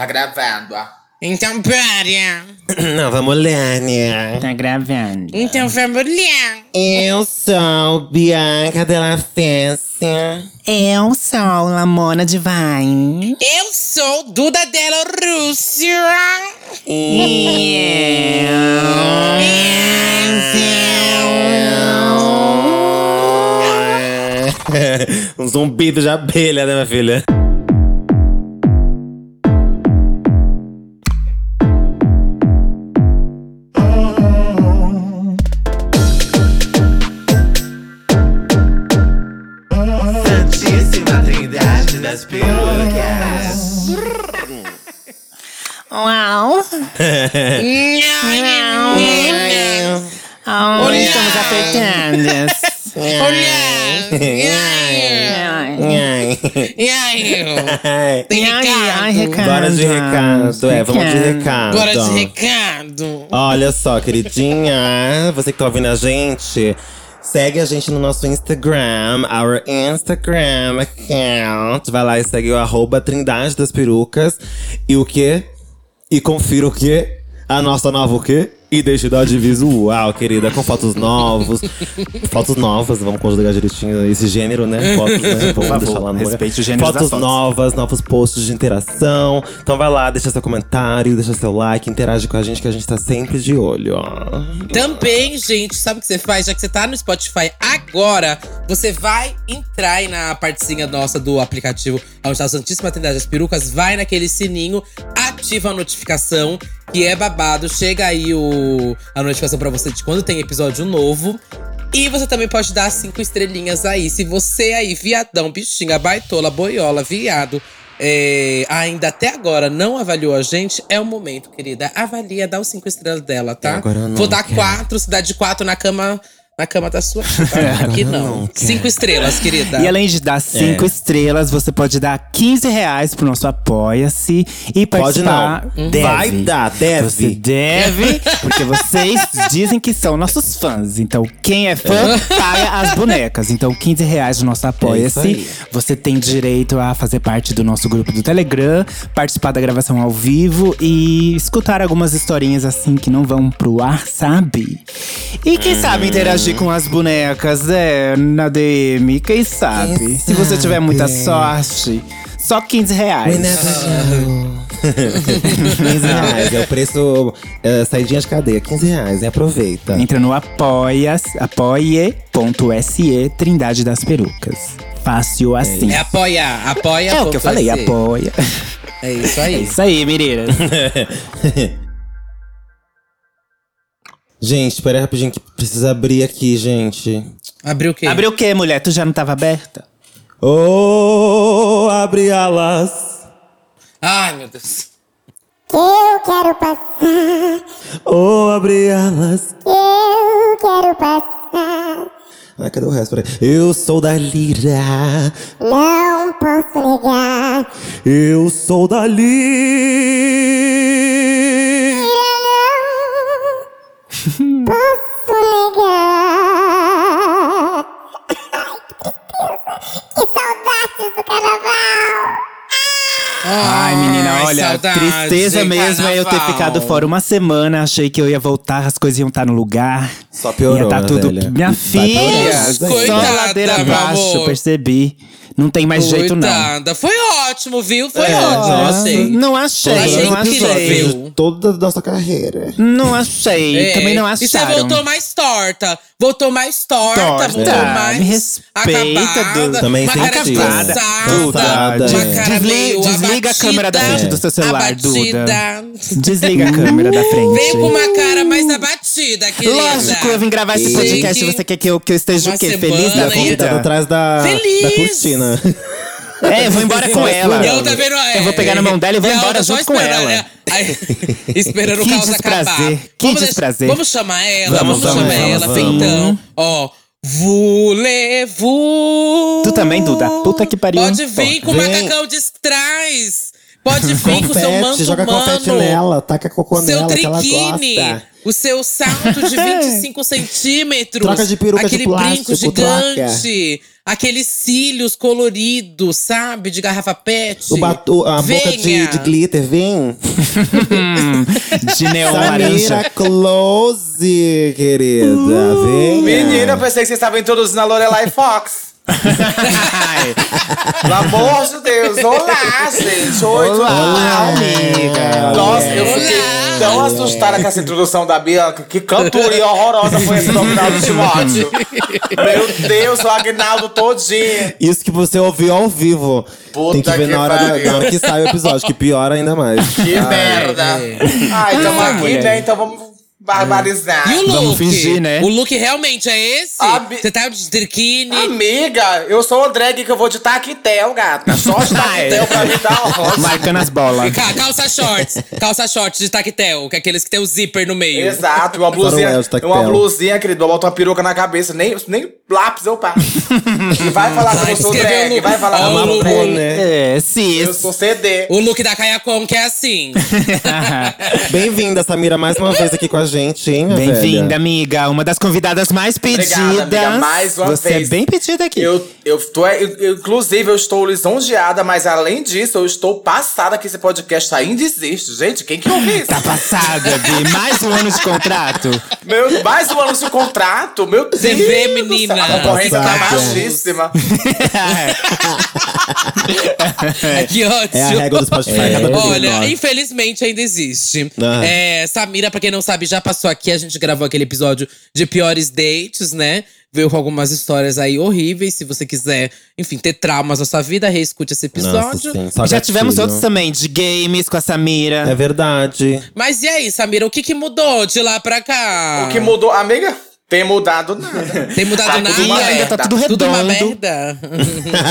Tá gravando, ó. Então, para. Não, vamos ler, né? Tá gravando. Então, vamos lá. Eu sou Bianca Della Fência. Eu sou Lamona Divine. Eu sou Duda Della Rússia. um zumbido de abelha, né, minha filha? Onde estamos apertando? Olha. E aí? Tem Ai, recado. Bora de recado, é, vamos de recado. Bora de recado. Olha só, queridinha, você que tá ouvindo a gente, segue a gente no nosso Instagram, our Instagram account. Vai lá e segue o arroba Trindade das Perucas. E o quê? E confira o quê? A nossa nova o quê? Identidade visual, querida, com fotos novos. fotos novas, vamos conjugar direitinho esse gênero, né? Fotos, né? Vamos favor, deixar lá no lugar. respeite o gênero das Fotos fotos. novas, novos posts de interação. Então vai lá, deixa seu comentário, deixa seu like, interage com a gente que a gente tá sempre de olho, ó. Também, gente, sabe o que você faz? Já que você tá no Spotify agora, você vai entrar aí na partezinha nossa do aplicativo onde tá a Santíssima Trindade das Perucas, vai naquele sininho, ativa a notificação, que é babado. Chega aí o, a notificação pra você de quando tem episódio novo. E você também pode dar cinco estrelinhas aí. Se você aí, viadão, bichinha, baitola, boiola, viado, é, ainda até agora não avaliou a gente, é o momento, querida. Avalia, dá os cinco estrelas dela, tá? Agora eu não Vou dar quero. quatro, se dá de quatro na cama, na cama da sua. Aqui não. não quero. cinco estrelas, querida. E além de dar cinco É. estrelas, você pode dar 15 reais pro nosso Apoia-se e Pode participar. não. Deve. Vai dar, deve. Você deve, porque vocês dizem que são nossos fãs. Então, quem é fã, paga as bonecas. Então, 15 reais no nosso É Apoia-se. você tem direito a fazer parte do nosso grupo do Telegram, participar da gravação ao vivo e escutar algumas historinhas assim que não vão pro ar, sabe? E quem Hum. sabe interagir com as bonecas, é, na DM, quem sabe? Quem Se você tiver muita sorte, só 15 reais. Know. 15 reais, é o preço é, saidinha de cadeia, 15 reais, e aproveita. Entra no apoia, apoie.se Trindade das Perucas. Fácil assim. É apoia, apoia. É o que eu falei, apoia. É isso É aí. isso aí, meninas. gente, espera aí rapidinho que precisa abrir aqui, gente. Abriu o quê? Abriu o quê, mulher? Tu já não tava aberta? Oh, abre alas. Ai, meu Deus. Eu quero passar, Oh, abre alas. eu quero passar. Ai, cadê o resto? Peraí. Eu sou da lira. Não posso negar, Eu sou da lira. não posso negar. Que saudades do carnaval! Ai, menina, olha, saudade, tristeza mesmo é eu ter ficado fora uma semana. Achei que eu ia voltar, as coisas iam estar no lugar. Só piorou, Ia tá tudo. velha? Minha filha, piorar, só Coitada, ladeira abaixo, percebi. Não tem mais jeito, não. Coitada. Foi ótimo, viu? Foi É, ótimo, nossa. achei. Não achei, Achei não achei. Viu? Toda a nossa carreira. Não achei, É, também não E você voltou mais torta. Voltou mais torta, Torta. voltou Ah, mais me respeita, acabada. Duda. Também uma cara senti. cansada, uma é. cara Desli- meio desliga a câmera da frente do seu celular, Duda. Desliga a câmera da frente. Veio com uma cara mais abatida, querida. Lógico, eu vim gravar esse E- podcast. Você quer que eu, que eu esteja Uma o quê? semana Feliz da ainda. vida? Atrás da, Feliz! da cortina. É, eu vou embora com ela. Eu tá vendo, é, Eu vou pegar na mão dela e vou embora junto com ela. né? Aí, esperando Que o caos desprazer, acabar. que vamos deixar- desprazer. vamos chamar ela, Vamos, vamos, vamos, chamar vamos, ela. vamos. Então, ó. Volevo. Tu também, Duda? Puta que pariu. Pode vir com o macacão de trás. Pode vir com o seu manto joga humano. confete nela, taca cocô Seu nela que ela triquine, gosta. o seu salto de 25 centímetros, Troca de peruca de aquele plástico, brinco gigante, aqueles cílios coloridos, sabe, de garrafa pet. O batu, a boca de, Venha. de glitter, vem. De neon laranja. Close, querida, vem. Menina, eu pensei que vocês estavam introduzindo a Lorelai Fox. Ai, Pelo amor de Deus. Olá, gente. Oi, tudo Olá, bom? amiga. Nossa, eu fiquei tão assustada com essa introdução da Bianca. Que cantoria horrorosa foi essa do Agnaldo Timóteo. Meu Deus, o Agnaldo todinho. Isso que você ouviu ao vivo. Puta Tem que ver que na hora, na hora que sai o episódio, que piora ainda mais. Que merda. Ai, tamo aqui, né? Então vamos barbarizar. E o look? Vamos fingir, né? O look realmente é esse? Você tá de triquine? Amiga, eu sou o drag que eu vou de taquetel, gata. Só de taquetel pra me dar uma rosa. Marcando as bolas. Ca- Calça shorts. calça shorts de tactel, que é aqueles que tem o zíper no meio. Exato, uma blusinha, uma blusinha, querido, eu boto uma peruca na cabeça, nem, nem lápis eu passo. E vai falar que eu sou drag, no- vai falar que eu sou o- drag. né? É, cis. Eu sou CD. O look da Kaia Con que é assim. Bem-vinda, Samira, mais uma vez aqui com a gente, hein, minha Bem-vinda, amiga. Uma das convidadas mais pedidas. Obrigada, amiga, mais uma Você vez. é bem pedida aqui. Eu, eu tô, eu- eu- inclusive, eu estou lisonjeada, mas além disso, eu estou passada que esse podcast ainda existe. Gente, quem que ouviu isso? Tá passada, Bi. Mais um ano de contrato. Meu, mais um ano de contrato? Meu Deus! Você vê, menina? A concorrência tá baixíssima. que ótimo. É a regra do Spotify, vez Olha, infelizmente ainda existe. Ah. É, Samira, pra quem não sabe, já passou aqui. A gente gravou aquele episódio de piores dates, né? Veio com algumas histórias aí horríveis. Se você quiser, enfim, ter traumas na sua vida, reescute esse Nossa, episódio. sim, só Já tivemos outros também, de games com a Samira. É verdade. Mas e aí, Samira, o que, que mudou de lá pra cá? O que mudou, amiga? Tem mudado nada. Tem mudado Tá nada? tudo uma ainda tá merda. tudo Tudo uma redondo. merda.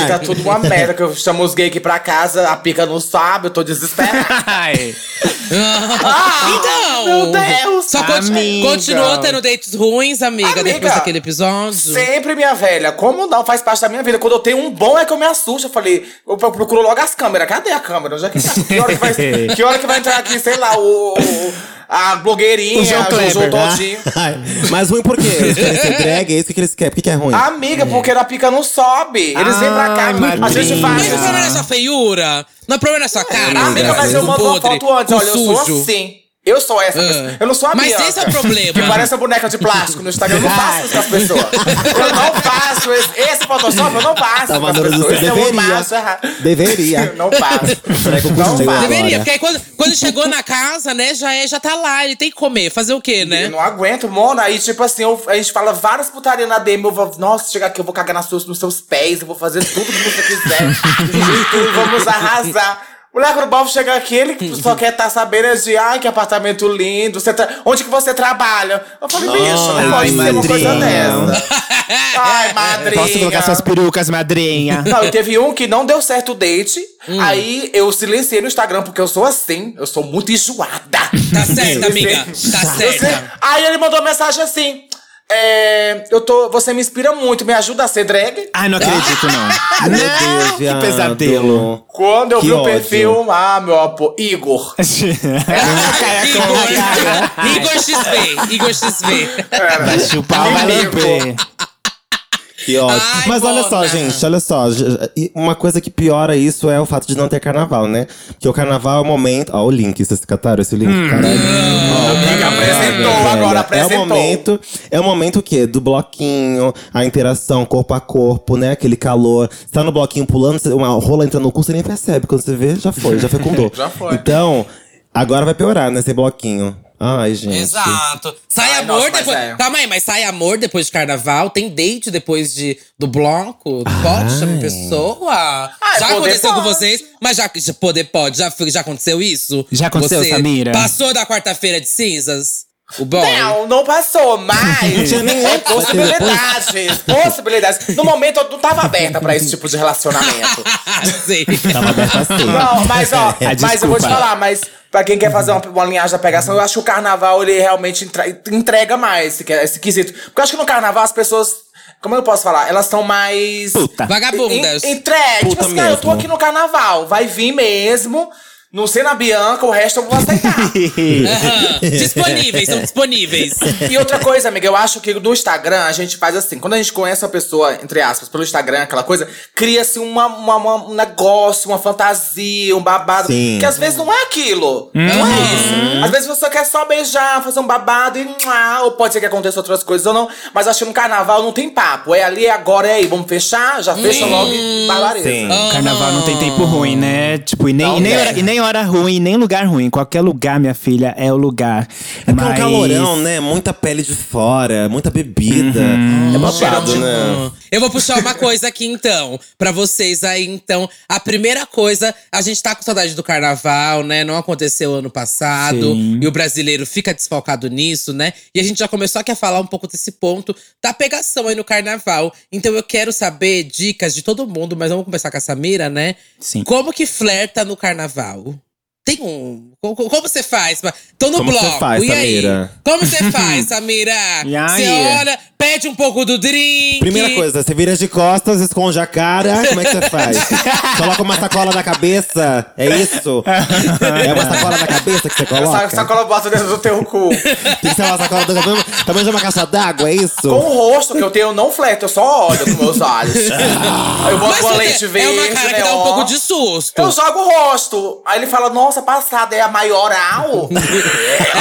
Tá tudo uma merda, que eu chamo os gays aqui pra casa, a pica não sabe, eu tô desesperada. Ai. então! Meu Deus! Só conti- Amiga. continuou tendo dates ruins, amiga, Amiga, depois daquele episódio? Sempre, minha velha. Como não? Faz parte da minha vida. Quando eu tenho um bom é que eu me assusto. Eu falei, eu pro- procuro logo as câmeras. Cadê a câmera? Onde é que tá? Que hora que vai, que hora que vai entrar aqui, sei lá, o. o- a blogueirinha, O João. João Todinho. Ai, mas ruim por quê? Eles querem ser drag, é isso que eles querem. Por que, que é ruim? Amiga, porque a pica não sobe. Eles vêm pra cá. A gente faz. Mas o problema não é sua feiura? Não é problema na sua cara? Amiga, mas eu mando uma foto antes. Olha, eu sou assim. Eu sou essa Ah. pessoa. Eu não sou a Mas Bianca, esse é o problema. Que parece uma boneca de plástico no Instagram. Eu não faço isso com as pessoas. Eu não faço esse, esse Photoshop, eu não faço Tá mandando pessoas. você é deveria. Deveria. Não faço. Será que eu Não agora? Deveria, porque aí quando, quando chegou na casa, né, já, é, já tá lá, ele tem que comer. Fazer o quê, Eu né? não aguento, Mona. Aí, tipo assim, eu- a gente fala várias putarias na DM. Eu vou, nossa, chegar aqui, eu vou cagar nas suas, nos seus pés, eu vou fazer tudo que você quiser. E tudo, vamos arrasar. O Moleque do Balvo chega aqui, ele só quer estar sabendo é de ai, que apartamento lindo. Você tra- Onde que você trabalha? Eu falei, bicho, não Ai, pode ser uma coisa dessa. Ai, madrinha. Posso colocar suas perucas, madrinha? Não, e teve um que não deu certo o date. Aí eu silenciei no Instagram, porque eu sou assim. Eu sou muito enjoada. Tá certa, amiga. Tá certa. Aí ele mandou uma mensagem assim. É, eu tô, você me inspira muito, me ajuda a ser drag. Ai, não acredito, não. Meu Deus, que viado. pesadelo. Quando eu Que vi o ódio. perfil, ah, meu apo, Igor. Igor, Igor XV. Igor XV. Vai chupar, vai lamber. Que ódio. Ai, Mas olha só, gente, olha só. Uma coisa que piora isso é o fato de não ter carnaval, né? Porque o carnaval é o momento. Ó, o link, vocês cataram esse link? Caralho. Ó, Amiga, apresentou agora, É apresentou. o momento, é o momento o quê? Do bloquinho, a interação corpo a corpo, né? Aquele calor. Você tá no bloquinho pulando, uma rola entra no cu, você nem percebe. Quando você vê, já foi, já fecundou. Já foi. Então, agora vai piorar, né? Esse bloquinho. Ai, gente. Exato. Sai Ai, amor nossa, depois. é. Calma aí, mas sai amor depois de carnaval? Tem date depois de, do bloco? Pode chamar a pessoa? Ai, já aconteceu com pode. vocês? Mas já, já poder pode. Já, já aconteceu isso? Já aconteceu, Você Samira? Passou da quarta-feira de cinzas? O boy? Não, não passou, mas tinha nem é antes, possibilidades, possibilidades. No momento eu não tava aberta pra esse tipo de relacionamento. Sei. Tava aberta assim. Não, mas ó, É, mas eu vou te desculpa. falar, mas pra quem quer fazer uma, uma linhagem da pegação, eu acho que o carnaval ele realmente entre- entrega mais esse, esse quesito. Porque eu acho que no carnaval as pessoas, como eu posso falar, elas estão mais Puta. Vagabundas. En- Entregue. Tipo assim, ah, eu tô aqui no carnaval, vai vir mesmo. Não sei na Bianca, o resto eu vou aceitar. Aham. Disponíveis, são disponíveis. E outra coisa, amiga, eu acho que no Instagram a gente faz assim. Quando a gente conhece uma pessoa, entre aspas, pelo Instagram, aquela coisa, cria-se uma, uma- uma- um negócio, uma fantasia, um babado. Sim. Que às vezes não é aquilo. Não Uhum. é isso. Às vezes você quer só beijar, fazer um babado e. Ou pode ser que aconteça outras coisas ou não. Mas acho que no carnaval não tem papo. É ali, é agora, é aí. Vamos fechar? Já fecha logo e barbareza. Sim. Carnaval não tem tempo ruim, né? Tipo, e nem, Não e nem, e nem hora ruim, nem lugar ruim. Qualquer lugar, minha filha, é o lugar. É porque é um Mas- calorão, né? Muita pele de fora, muita bebida. É babado, né? Eu vou puxar uma coisa aqui então, pra vocês aí então. A primeira coisa, a gente tá com saudade do carnaval, né? Não aconteceu ano passado Sim. e o brasileiro fica desfalcado nisso, né? E a gente já começou aqui a falar um pouco desse ponto da pegação aí no carnaval. Então eu quero saber dicas de todo mundo, mas vamos começar com a Samira, né? Sim. Como que flerta no carnaval? Tem um. Como, você faz? Tô no Como você bloco. faz, e aí? Samira? Como você faz, Samira? E aí? Você olha, pede um pouco do drink. Primeira coisa, você vira de costas, esconde a cara. Como é que você faz? Coloca uma sacola na cabeça. É isso? É uma sacola na cabeça que você coloca? Essa sacola bota dentro do teu cu. Tem que ser uma sacola do tamanho, tamanho de uma caixa d'água, é isso? Com o rosto que eu tenho, eu não fleto, eu só olho com meus olhos. Eu boto uma lente verde, é uma cara que dá um pouco de susto. Eu jogo o rosto. Aí ele fala, nossa, passada, é a maioral?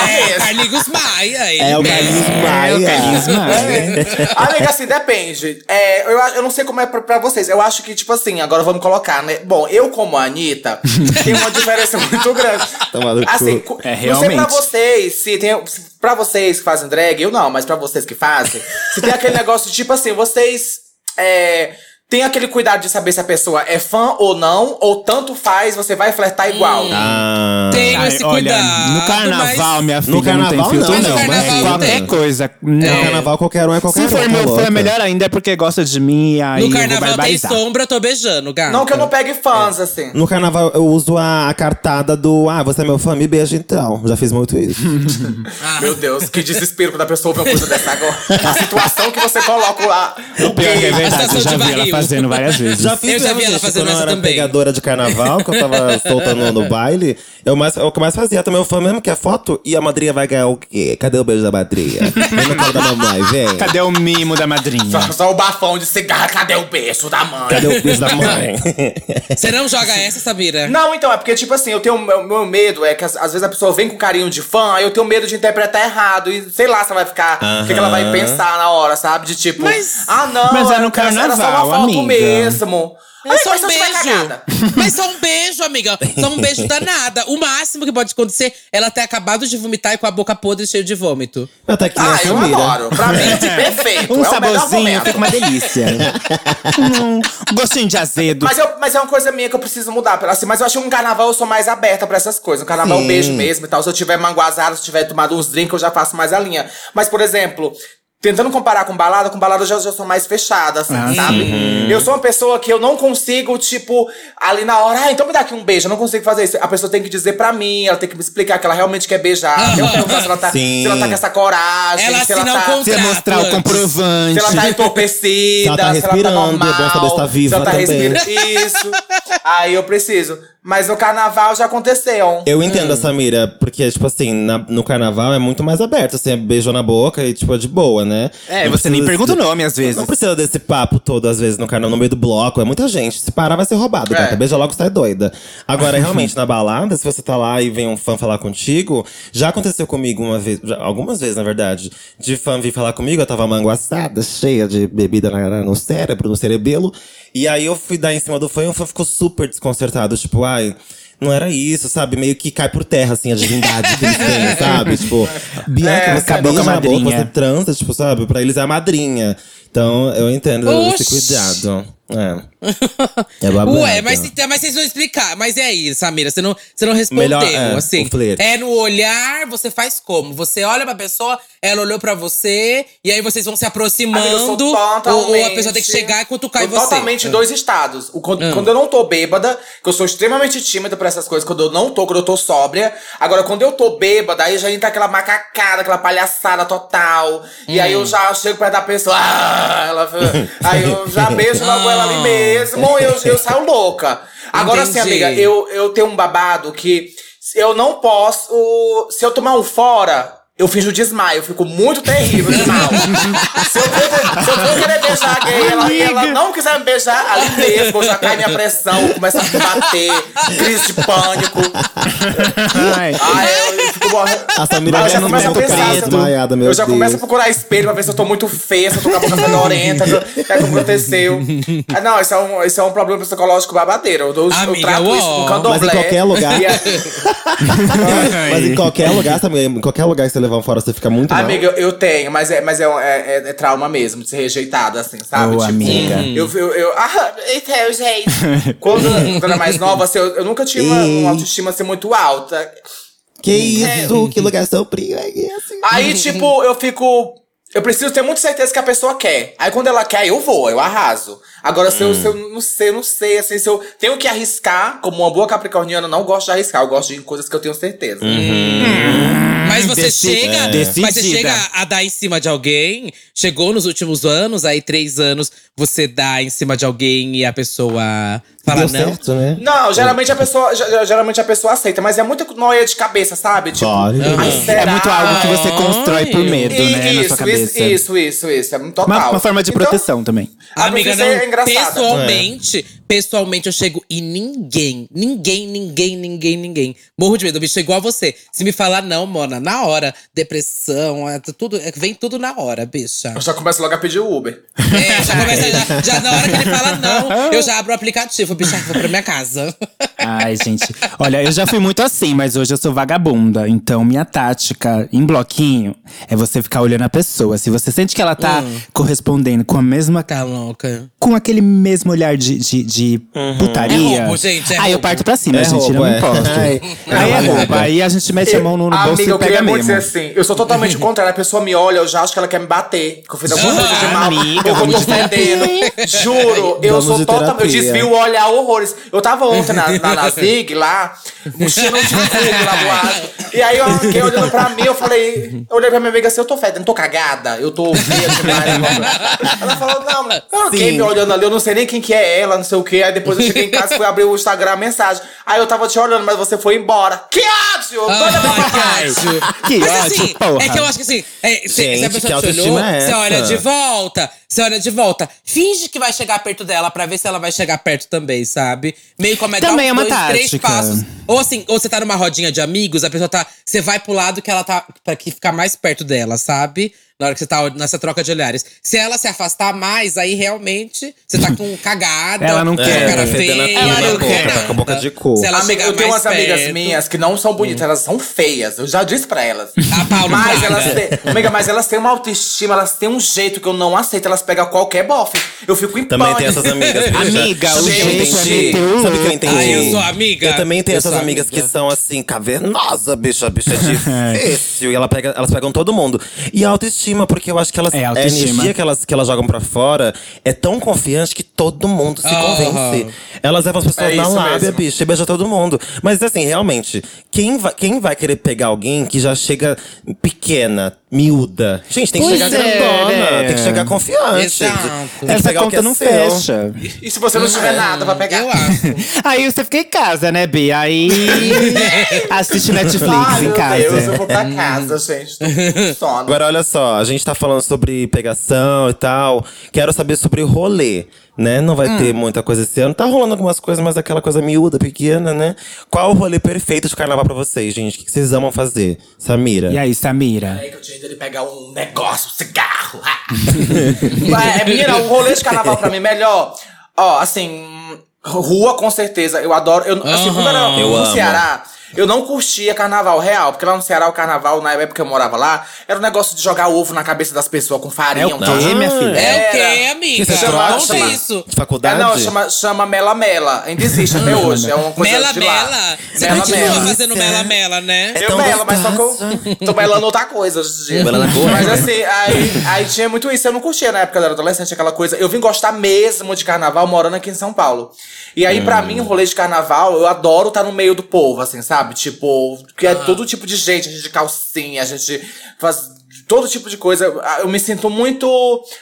É, é, Carlinhos Maia. ele É o. Carlinhos É, o Maia. Carlinhos Maia. Amiga, assim, depende. É, eu, eu não sei como é pra, pra vocês. Eu acho que, tipo assim, agora vamos colocar, né? Bom, eu como a Anitta, tem uma diferença muito grande. Toma no cu. Assim, cu- É, não sei pra realmente. vocês, se tem. se- Pra vocês que fazem drag, eu não, mas pra vocês que fazem, se tem aquele negócio, tipo assim, vocês. É, tem aquele cuidado de saber se a pessoa é fã ou não, ou tanto faz, você vai flertar igual. Ah. Tenho esse olha, cuidado. no carnaval, mas... minha filha, No carnaval, não tem filtro, não, não. no carnaval mas qualquer tem. coisa. No Não. carnaval, qualquer um é qualquer Se um. for tá meu fã, melhor ainda é porque gosta de mim e aí No carnaval tem sombra, eu tô beijando, gata. Não que eu não pegue fãs, assim. No carnaval, eu uso a, a cartada do Ah, você é meu fã, me beija então. Já fiz muito isso. Meu Deus, que desespero quando a pessoa ouve uma coisa dessa agora. A situação que você coloca lá. O pior que é verdade, já vi ela. Fazendo várias vezes. Já fiz Eu já vi ela fazendo quando eu essa era também. pegadora de carnaval, que eu tava solta no, no baile. Eu, mais, eu que mais fazia também, o fã mesmo, que é foto. E a madrinha vai ganhar o quê? Cadê o beijo da madrinha? Vem no colo da mamãe, vem. Cadê o mimo da madrinha? Só, só o bafão de cigarro, cadê o beijo da mãe? Cadê o beijo da mãe? Você não joga essa, Samira? Não, então, é porque, tipo assim, eu tenho. Meu, meu medo é que às, às vezes a pessoa vem com carinho de fã, aí eu tenho medo de interpretar errado. E sei lá se ela vai ficar. O que, que ela vai pensar na hora, sabe? De tipo. Mas- ah, não. Mas é no era- Era só carnaval, uma foto amiga. mesmo. É só mas um eu beijo. Mas só um beijo, amiga. Só um beijo danada. O máximo que pode acontecer é ela ter acabado de vomitar e com a boca podre cheia de vômito. Até que nem Ah, a eu adoro. Pra mim, perfeito. Um é saborzinho, fica uma delícia. um gostinho de azedo. Mas, eu, mas é uma coisa minha que eu preciso mudar. Assim, mas eu acho que no carnaval eu sou mais aberta pra essas coisas. No carnaval Sim. eu beijo mesmo e tal. Se eu tiver manguazado, se tiver tomado uns drinks, eu já faço mais a linha. Mas, por exemplo. Tentando comparar com balada, com balada eu já, já sou mais fechada, assim, Ah, sabe? Eu sou uma pessoa que eu não consigo, tipo, ali na hora, ah, então me dá aqui um beijo. Eu não consigo fazer isso. A pessoa tem que dizer pra mim, ela tem que me explicar que ela realmente quer beijar. Eu se ela tá, Sim. se ela tá com essa coragem, Ela se ela tá. Você mostrar o comprovante. Se ela tá entorpecida, Se ela tá se ela tá respirando, normal, é bom saber se tá viva se ela tá também. respirando. Isso. Aí eu preciso. Mas no carnaval já aconteceu. Eu entendo a Samira, porque, tipo assim, na- no carnaval é muito mais aberto, assim, é beijo na boca e, tipo, é de boa, né? É, Não você nem pergunta o nome às vezes. Não precisa desse papo todo, às vezes, no carnaval, no meio do bloco. É muita gente. Se parar, vai ser roubado, É. gata. Beija logo, sai doida. Agora, realmente, na balada, se você tá lá e vem um fã falar contigo, já aconteceu comigo uma vez, já- algumas vezes, na verdade, de fã vir falar comigo, eu tava manguaçada, cheia de bebida na- no cérebro, no cerebelo. E aí eu fui dar em cima do fã e o fã ficou super desconcertado, tipo, ai. Não era isso, sabe? Meio que cai por terra, assim, a divindade que eles têm, sabe? Tipo, Bianca, É, você acabou com a boca, você transa, tipo, sabe? Pra eles é a madrinha. Então, eu entendo Oxi. esse cuidado. É. É babado. Ué, mas, então- mas vocês vão explicar. Mas é aí, Samira, você não, você não respondeu, Melhor, é, assim. o flerte. É no olhar, você faz como? Você olha pra pessoa, ela olhou pra você, e aí vocês vão se Amiga, eu sou aproximando. Ou, ou a pessoa tem que chegar e cutucar em Sou você. Totalmente em dois estados. O, quando, Ah. quando eu não tô bêbada, que eu sou extremamente tímida pra essas coisas, quando eu não tô, quando eu tô sóbria. Agora, quando eu tô bêbada, aí já entra aquela macacada, aquela palhaçada total. E aí eu já chego perto da pessoa, ah, ela, aí eu já beijo logo ela ali mesmo, eu, eu saio louca. Agora sim, Entendi. amiga, eu, eu tenho um babado que eu não posso. Se eu tomar um fora. Eu finjo desmaio, eu fico muito terrível de mal. se, eu for, se eu for querer beijar a gay ela, e ela não quiser me beijar, ali mesmo, já cai minha pressão, começa a bater, crise de pânico. Ai. Ai, eu, eu fico morrendo. A Samira eu já começo a pensar. eu desmaiada, meu eu já Deus. começo a procurar espelho pra ver se eu tô muito feia, se eu tô com a boca fedorenta, o que, que aconteceu. Ah, não, isso é, um, isso é um problema psicológico babadeiro. Eu, eu, Amiga, trato isso com candomblé. Mas em qualquer lugar. A- Mas em qualquer lugar, Samira, em qualquer lugar que você levar um fora, você fica muito mal. Amiga, eu, eu tenho, mas, é, mas é, é, é- é trauma mesmo, de ser rejeitada, assim, sabe? Ô, amiga. Eu, eu, eu, ah, então, gente. Quando, quando eu era mais nova, assim, eu, eu nunca tinha uma, uma autoestima assim, muito alta. Que isso? Que lugar sombrio é esse? Aí, tipo, eu fico. Eu preciso ter muita certeza que a pessoa quer. Aí quando ela quer, eu vou, eu arraso. Agora, se, eu, se eu não sei, eu não sei, assim, se eu tenho que arriscar, como uma boa capricorniana, eu não gosto de arriscar, eu gosto de coisas que eu tenho certeza. Mas você chega. é. Mas você chega a dar em cima de alguém. Chegou nos últimos anos, aí três anos, você dá em cima de alguém e a pessoa fala Deu não. certo, né? Não, geralmente a pessoa, ge- geralmente a pessoa aceita, mas é muita noia de cabeça, sabe? Tipo, Claro. Uhum. É muito algo que você constrói por medo, E- né? na isso, sua cabeça. Isso, isso, isso, é total. Uma, uma forma de Então, proteção também. A Amiga, não. Engraçada. Pessoalmente, pessoalmente eu chego e ninguém, ninguém, ninguém, ninguém, ninguém. Morro de medo, bicho, é igual a você. Se me falar não, Mona, na hora, depressão, é tudo, é- vem tudo na hora, bicha. Eu já começo logo a pedir o Uber. É, já começa, já, já na hora que ele fala não, eu já abro o aplicativo, bicha, vou pra minha casa. Ai, gente. Olha, eu já fui muito assim, mas hoje eu sou vagabunda. Então, minha tática em bloquinho é você ficar olhando a pessoa. Se você sente que ela tá Hum. correspondendo com a mesma. Tá louca. Com aquele mesmo olhar de, de, de putaria. É roubo, gente, é aí eu parto pra cima, É gente, roubo, não é. importa. Ai. Aí é roubo. Aí a gente mete a mão no, no bolso Amiga, e eu pega queria muito mesmo. ser assim. Eu sou totalmente o contrário. A pessoa me olha, eu já acho que ela quer me bater. Que eu fiz alguma coisa de mal. amiga, eu tô vamos de fedendo. Juro, eu Vamos sou de totalmente. Eu desvio o olhar horrores. Eu tava ontem na, na, na Zig lá, mexendo de fogo lá do ar. E aí eu fiquei olhando pra mim, eu falei. Eu olhei pra minha amiga assim, eu tô fedendo, tô cagada, eu tô feia demais. Ela falou, não, mas alguém Sim. me olhando ali, eu não sei nem quem que é ela, não sei o quê. Aí depois eu cheguei em casa e fui abrir o Instagram, a mensagem. Aí eu tava te olhando, mas você foi embora. Que ódio! Doida pra falar. Que Mas ódio, assim, porra. é que eu acho que assim, é, se, se a Gente, pessoa te olhou, é você olha de volta, você olha de volta. Finge que vai chegar perto dela pra ver se ela vai chegar perto também, sabe? Meio como é dar Também uns é uma dois, três passos. Ou assim, ou você tá numa rodinha de amigos, a pessoa tá. Você vai pro lado que ela tá. pra que ficar mais perto dela, sabe? Na hora que você tá nessa troca de olhares. Se ela se afastar mais, aí realmente você tá com cagada. Ela não quer. cara tá a feia. ela não quer boca, tá com a boca de cu. Se ela Amiga, eu tenho umas amigas perto- minhas que não são bonitas, elas são feias. Eu já disse pra elas. A Paula mas elas têm, amiga, mas elas têm uma autoestima, elas têm um jeito que eu não aceito. Elas pegam qualquer bofe. Eu fico em Também pânico. tem essas amigas. Amiga, o Sabe que eu jeito é Sabe o que eu louco. entendi? Ai, eu sou amiga. Eu também tenho Eu essas amigas amiga. que são assim, cavernosa, bicha. A bicha é difícil. e ela pega, elas pegam todo mundo. E a autoestima, porque eu acho que elas. É, a autoestima. energia que elas, que elas jogam pra fora é tão confiante que todo mundo se convence. Elas levam as pessoas É na lábia, mesmo. bicha, e beija todo mundo. Mas assim, realmente, quem vai, quem vai querer pegar alguém que já chega pequena, miúda? Gente, tem que Pois chegar é, grandona, né? tem que chegar confiante. Exato. Tem que Essa pegar o que conta é não seu. fecha. E se você não tiver nada pra pegar? Eu acho. Aí você fica em casa, né, Bi? Aí assiste Netflix Ai, em meu casa. Deus, eu vou pra casa, gente. Tô com sono. Agora, olha só, a gente tá falando sobre pegação e tal. Quero saber sobre o rolê, né? Não vai ter muita coisa esse ano. Tá rolando algumas coisas, mas aquela coisa miúda, pequena, né? Qual o rolê perfeito de carnaval pra vocês, gente? O que vocês amam fazer? Samira. E aí, Samira? Aí que eu tinha dele pegar um negócio, um cigarro. é, menina, o rolê de carnaval pra mim melhor. Ó, assim, rua com certeza. Eu adoro. Eu, assim, quando eu era Aham. Eu no amo. Eu não curtia carnaval real. Porque lá no Ceará, o carnaval, na época que eu morava lá, era um negócio de jogar ovo na cabeça das pessoas com farinha. É o quê, minha filha? É o quê, amiga? Que você chama- chama- isso. de É, faculdade? não, chama, chama Mela Mela. Ainda existe até hoje. É uma coisa Mela de lá. Mela. Você Mela continua Mela. fazendo Mela Mela, né? É Eu melo, mas só que eu tô melando outra coisa hoje em dia. Melando a cor. Mas assim, aí, aí tinha muito isso. Eu não curtia na época era adolescente, aquela coisa. Eu vim gostar mesmo de carnaval morando aqui em São Paulo. E aí, pra mim, o rolê de carnaval, eu adoro estar no meio do povo, assim, sabe? Tipo, que é todo tipo de gente, a gente de calcinha, a gente faz todo tipo de coisa. Eu me sinto muito.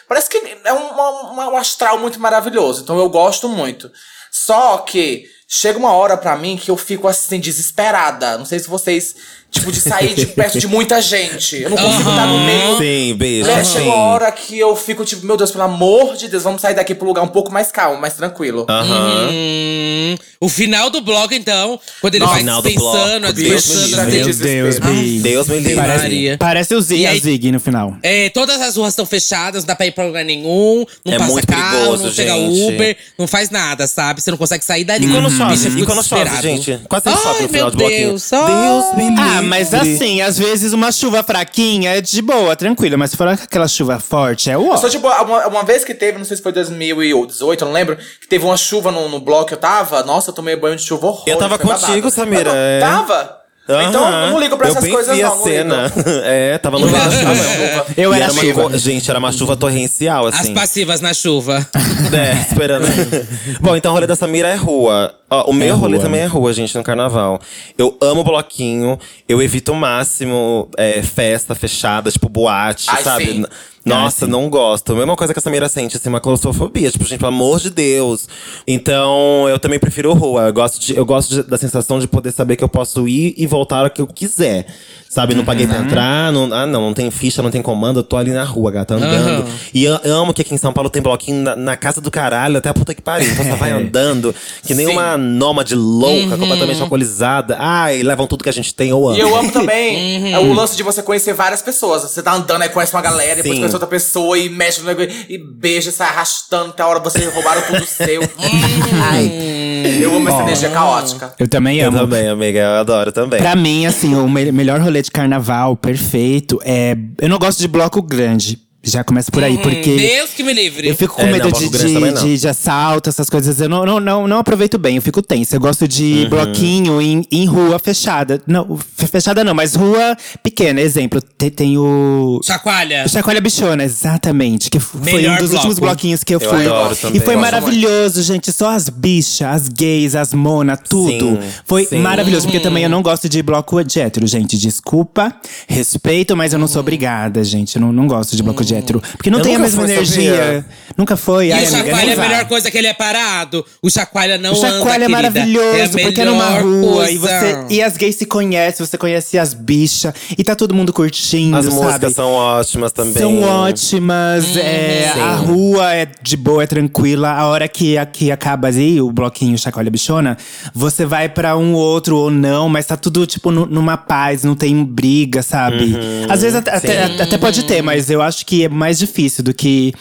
Parece que é um, um astral muito maravilhoso. Então eu gosto muito. Só que chega uma hora pra mim que eu fico assim, desesperada. Não sei se vocês. Tipo, de sair de perto de muita gente. Eu não consigo estar no meio. Sim, beijo. Né? Chega uma hora que eu fico tipo, meu Deus, pelo amor de Deus, vamos sair daqui pro lugar um pouco mais calmo, mais tranquilo. Aham. Hum, o final do bloco, então, quando ele Nossa, vai final do dispensando, bloco, dispensando. Deus me Deus. livre. Meu Deus, desespero. Bi. Deus me livre. Parece- Maria. parece o Zig, a Zig no final. É, todas as ruas estão fechadas, não dá pra ir pra lugar nenhum, não É passa muito carro, perigoso, não chega gente. Uber, não faz nada, sabe? Você não consegue sair dali. E quando chove? Bicho, eu fico E quando chove, desesperado. gente? Quase sempre Ai, no final meu de bloquinho. Deus, ai. Deus me livre. Ah, mas assim, às vezes uma chuva fraquinha é de boa, tranquila. Mas se for aquela chuva forte, é o. Só, tipo, uma, uma vez que teve, não sei se foi 2018, eu não lembro, que teve uma chuva no, no bloco que eu tava. Nossa, eu tomei banho de chuva horror. Eu tava foi babado. contigo, Samira, Eu é. Tava? Então eu não ligo pra eu essas bem coisas, vi não. a não cena. ligo. é, tava no da chuva. Eu E era uma chuva. co- Gente, era uma chuva torrencial, As assim. passivas na chuva. É, esperando. Bom, então o rolê da Samira é rua. Ó, o meu É rolê rua. também é rua, gente, no carnaval. Eu amo bloquinho. Eu evito o máximo é, festa fechada, tipo boate, Ai, sabe? sim. N- Nossa, não gosto. Mesma coisa que a Samira sente, assim, uma claustrofobia. Tipo, gente, pelo amor de Deus. Então, eu também prefiro rua. Eu gosto, de, eu gosto de- da sensação de poder saber que eu posso ir e voltar hora que eu quiser. Sabe? Não paguei pra entrar. Não, ah, não, não tem ficha, não tem comando. Eu tô ali na rua, gata, andando. Aham. E eu amo que aqui em São Paulo tem bloquinho na, na casa do caralho, até a puta que pariu. Então você vai andando, que nem Sim. uma nômade louca, completamente alcoolizada. Ai, levam tudo que a gente tem, eu amo. E eu amo também é o lance de você conhecer várias pessoas. Você tá andando, aí conhece uma galera, depois Sim. conhece outra pessoa e mexe no negócio e beija, sai arrastando até a hora vocês roubaram tudo seu. Ai. Eu amo essa energia caótica. Eu também Eu amo. também, amiga, eu adoro também. Pra mim, assim, o me- melhor rolê de carnaval perfeito é. Eu não gosto de bloco grande. Já começa por aí, porque. Deus que me livre. Eu fico com É, medo não, de, de, de, de assalto, essas coisas. Eu não, não, não, não aproveito bem, eu fico tenso. Eu gosto de Uhum. bloquinho em, em rua fechada. Não, fe- fechada não, mas rua pequena. Exemplo, tem, tem o. Chacoalha. O Chacoalha Bichona, exatamente. Que foi Melhor um dos bloco. últimos bloquinhos que eu, Eu fui. adoro e foi maravilhoso, gente. Só as bichas, as gays, as mona, tudo. Sim, foi sim. maravilhoso. Porque também eu não gosto de bloco de hétero, gente. Desculpa, respeito, mas eu não sou obrigada, gente. Eu não, não gosto de bloco de hétero. Porque não Eu tem a mesma energia. sabia? Nunca foi. E Ai, o chacoalha é a melhor coisa que ele é parado. O chacoalha não O anda, chacoalha é maravilhoso, é a porque é numa rua e, você, e as gays se conhecem, você conhece as bichas e tá todo mundo curtindo, As sabe? músicas são ótimas também. São ótimas, é, Sim. a rua é de boa, é tranquila. A hora que, que acaba ali, o bloquinho Chacoalha Bichona, você vai pra um outro ou não, mas tá tudo, tipo, nu- numa paz, não tem briga, sabe? Uhum. Às vezes até, até, até pode ter, mas eu acho que é mais difícil do que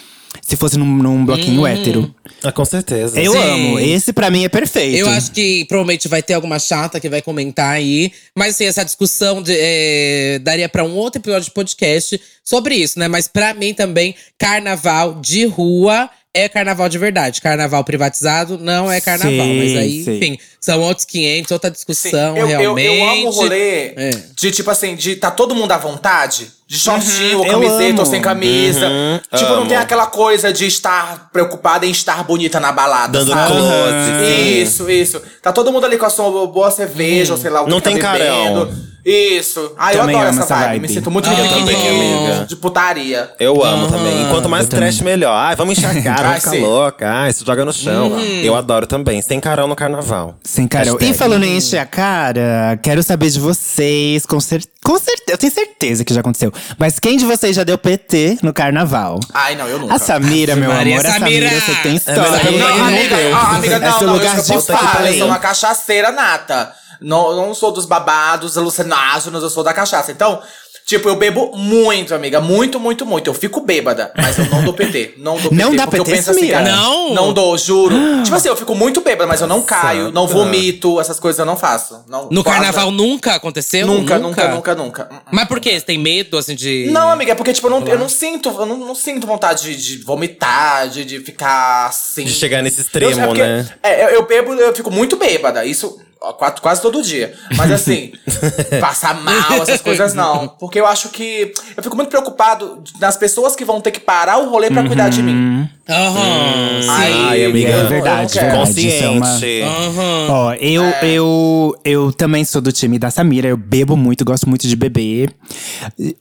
se fosse num, num bloquinho hétero. Ah, com certeza. Eu Sim. amo, esse pra mim é perfeito. Eu acho que provavelmente vai ter alguma chata que vai comentar aí. Mas assim, essa discussão de, é, daria pra um outro episódio de podcast sobre isso, né? Mas pra mim também, carnaval de rua é carnaval de verdade. Carnaval privatizado não é carnaval. Sim, mas aí, sim. enfim, são outros 500, outra discussão, eu, eu, realmente. eu amo o rolê É. de, tipo assim, de tá todo mundo à vontade. De shortinho, ou eu camiseta, ou sem camisa. Uhum, tipo, não amo. tem aquela coisa de estar preocupada em estar bonita na balada, Dando sabe? close. Isso, isso. Tá todo mundo ali com a sua boa cerveja, ou sei lá o que Não tá tem bebendo. carão. Isso. Ah, eu Também adoro amo essa vibe. vibe. Me sinto muito Ah, também, amiga. de putaria. Eu amo também. E quanto mais Eu também. trash, melhor. Ai, vamos encharcar, Ai, vamos ficar louca. Ai, se joga no chão. Eu adoro também. Sem carão no carnaval. Sem carão. E falando em encher a cara, quero saber de vocês, com, cer com certeza, eu tenho certeza que já aconteceu. Mas quem de vocês já deu PT no carnaval? Ai, não, eu nunca. A Samira, meu Maria, amor, a Samira! Samira, você tem É história. perguntar Não, não amiga, deu. ah, amiga, É não, seu não, lugar eu de fala, eu sou uma cachaceira nata. Não, não sou dos babados alucinógenos, eu sou da cachaça. Então, tipo, eu bebo muito, amiga. Muito, muito, muito. Eu fico bêbada, mas eu não dou PT. Não dou PT. Não dá PT, eu penso assim, cara. Não? Não dou, juro. tipo assim, eu fico muito bêbada, mas eu não caio, não vomito, essas coisas eu não faço. Não, No quase- carnaval nunca aconteceu? Nunca, nunca, nunca, nunca. Mas por quê? Você tem medo, assim, de… Não, amiga, é porque, tipo, eu não, eu não sinto, eu não, não sinto vontade de, de vomitar, de, de ficar assim. De chegar nesse Eu- extremo, é porque- né? É, eu, eu bebo, eu fico muito bêbada. Isso quase, quase todo dia. Mas assim, passar mal, essas coisas não. Porque eu acho que. Eu fico muito preocupado nas pessoas que vão ter que parar o rolê pra cuidar de mim. Aham, sim. Ai, amiga. eu É verdade, verdade. Isso é uma- Consciente. Aham. Ó, eu, eu, eu também sou do time da Samira, eu bebo muito, gosto muito de beber.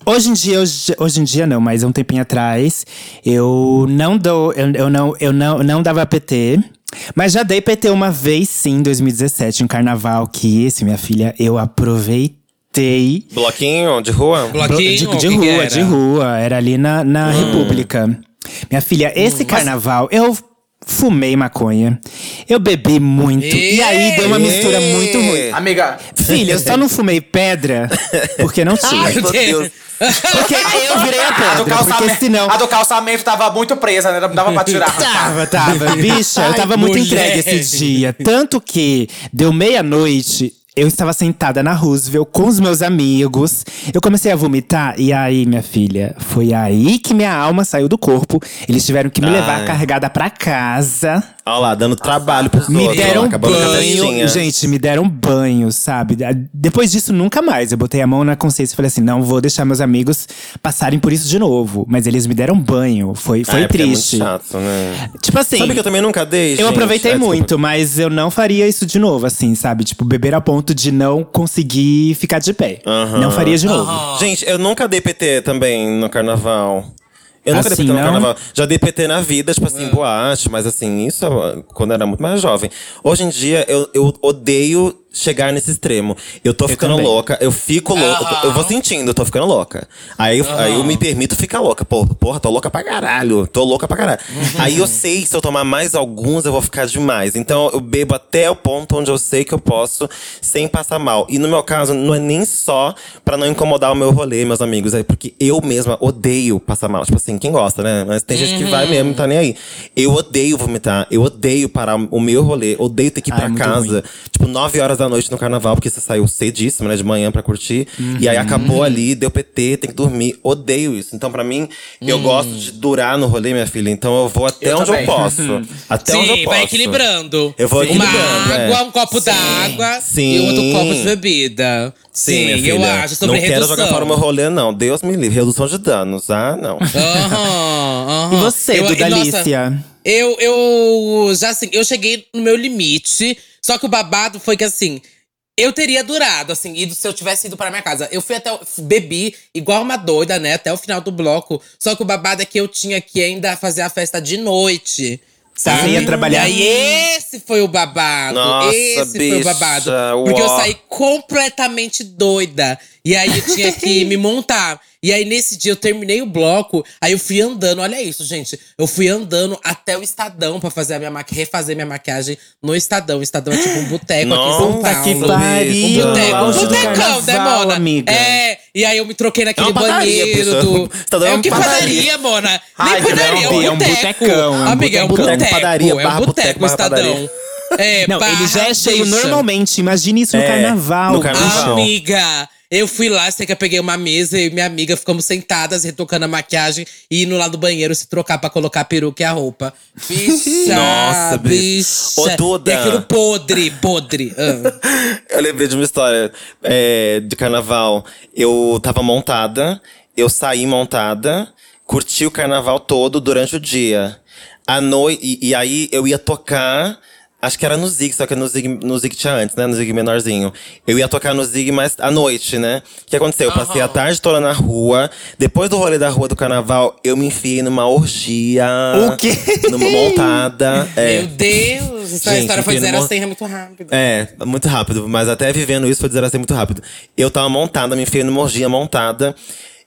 Hoje em dia, j- hoje em dia não, mas um tempinho atrás, eu não dou, eu, eu não, eu não, não dava PT. Mas já dei PT uma vez sim, em 2017, um carnaval, que esse, minha filha, eu aproveitei. Bloquinho de rua? Bloquinho? de, de rua, era? de rua. Era ali na, na República. Minha filha, esse carnaval, eu fumei maconha. Eu bebi muito. E aí deu uma mistura muito ruim. Amiga, Filha, eu só não fumei pedra porque não tinha. Ai, meu Deus. Porque eu virei a a do, pedra. Calçamento, senão. a do calçamento tava muito presa, né? Não dava pra tirar. Tava, tava. Bicha, eu Ai, tava muito mulher. entregue esse dia. Tanto que deu meia-noite. Eu estava sentada na Roosevelt com os meus amigos. Eu comecei a vomitar. E aí, minha filha, foi aí que minha alma saiu do corpo. Eles tiveram que me levar Ai. carregada pra casa. Olha lá, dando trabalho pros Me outros. deram ó, banho. Gente, me deram banho, sabe? Depois disso, nunca mais. Eu botei a mão na consciência e falei assim: não vou deixar meus amigos passarem por isso de novo. Mas eles me deram banho. Foi, foi Ah, é porque é muito triste. chato, né? tipo assim. Sabe que eu também nunca dei, Eu gente? aproveitei desculpa. muito, mas eu não faria isso de novo, assim, sabe? Tipo, beber a ponto de não conseguir ficar de pé. Não faria de novo. Gente, eu nunca dei PT também no carnaval. Eu nunca Assim, dei PT no carnaval. Já dei PT na vida, tipo assim, boate, mas assim, isso é quando eu era muito mais jovem. Hoje em dia, eu, eu odeio chegar nesse extremo. Eu tô ficando também. louca, eu fico louca, eu eu vou sentindo, eu tô ficando louca. Aí, eu- aí eu me permito ficar louca. Pô, porra, tô louca pra caralho. Tô louca pra caralho. aí eu sei que se eu tomar mais alguns, eu vou ficar demais. Então eu bebo até o ponto onde eu sei que eu posso sem passar mal. E no meu caso, não é nem só pra não incomodar o meu rolê, meus amigos. É porque eu mesma odeio passar mal. Tipo assim, quem gosta, né? Mas tem gente que vai mesmo, não tá nem aí. Eu odeio vomitar, eu odeio parar o meu rolê, odeio ter que ir Ah, é pra muito casa. Tipo, 9 horas da noite no carnaval, porque você saiu cedíssimo, né? De manhã pra curtir. E aí acabou ali, deu PT, tem que dormir. Odeio isso. Então, pra mim, eu gosto de durar no rolê, minha filha. Então eu vou até Eu onde também. eu posso. Até onde eu Sim, posso. vai equilibrando. Eu vou Uma equilibrando, é. água, um copo d'água Sim. e outro copo de bebida. Sim, minha eu acho, sobre Não quero redução. jogar fora o meu rolê, não. Deus me livre. Redução de danos, ah, não. Aham, aham. E você, Eu- Duda nossa, Alicia? Eu, eu já assim, eu cheguei no meu limite. Só que o babado foi que assim, eu teria durado, assim, ido se eu tivesse ido para minha casa. Eu fui até. o- Bebi igual uma doida, né? Até o final do bloco. Só que o babado é que eu tinha que ainda fazer a festa de noite. Sabe? Você ia trabalhar? E aí, esse foi o babado. Nossa, esse foi o bicha, babado. Porque eu saí completamente doida. E aí eu tinha que me montar. E aí, nesse dia, eu terminei o bloco. Aí eu fui andando. Olha isso, gente. Eu fui andando até o Estadão pra fazer a minha maqui refazer minha maquiagem no Estadão. O Estadão é tipo um boteco aqui em São Paulo. que Um pariu, boteco, um do botecão, né, Mona? amiga. É, e aí eu me troquei naquele É padaria, banheiro do. Estadão é é o que padaria. padaria, Mona? Ai, Nem padaria, é não, um é um boteco. botecão, é um Amiga, é um boteco. boteco. Padaria, é um barra boteco, o Estadão. É, Não, ele já é cheio normalmente. Imagine isso no É, carnaval. no carnaval. Amiga, eu fui lá, sei que eu peguei uma mesa e minha amiga ficamos sentadas, retocando a maquiagem e indo lá do banheiro se trocar pra colocar a peruca e a roupa. Bicha, Nossa, bicha. Ô, Duda. E aquilo podre, podre. Ah. Eu lembrei de uma história é, de carnaval. Eu tava montada, eu saí montada, curti o carnaval todo durante o dia. À noite, e, e aí eu ia tocar. Acho que era no Zig, só que no Zig, no Zig tinha antes, né? No Zig menorzinho. Eu ia tocar no Zig, mas à noite, né? O que aconteceu? Eu passei a tarde toda na rua. Depois do rolê da rua do carnaval, eu me enfiei numa orgia. O quê? Numa montada. É. Meu Deus, essa Gente, história foi de enfim, zero a não- 100 é muito rápido. É, muito rápido. Mas até vivendo isso foi dizer assim muito rápido. Eu tava montada, me enfiei numa orgia montada.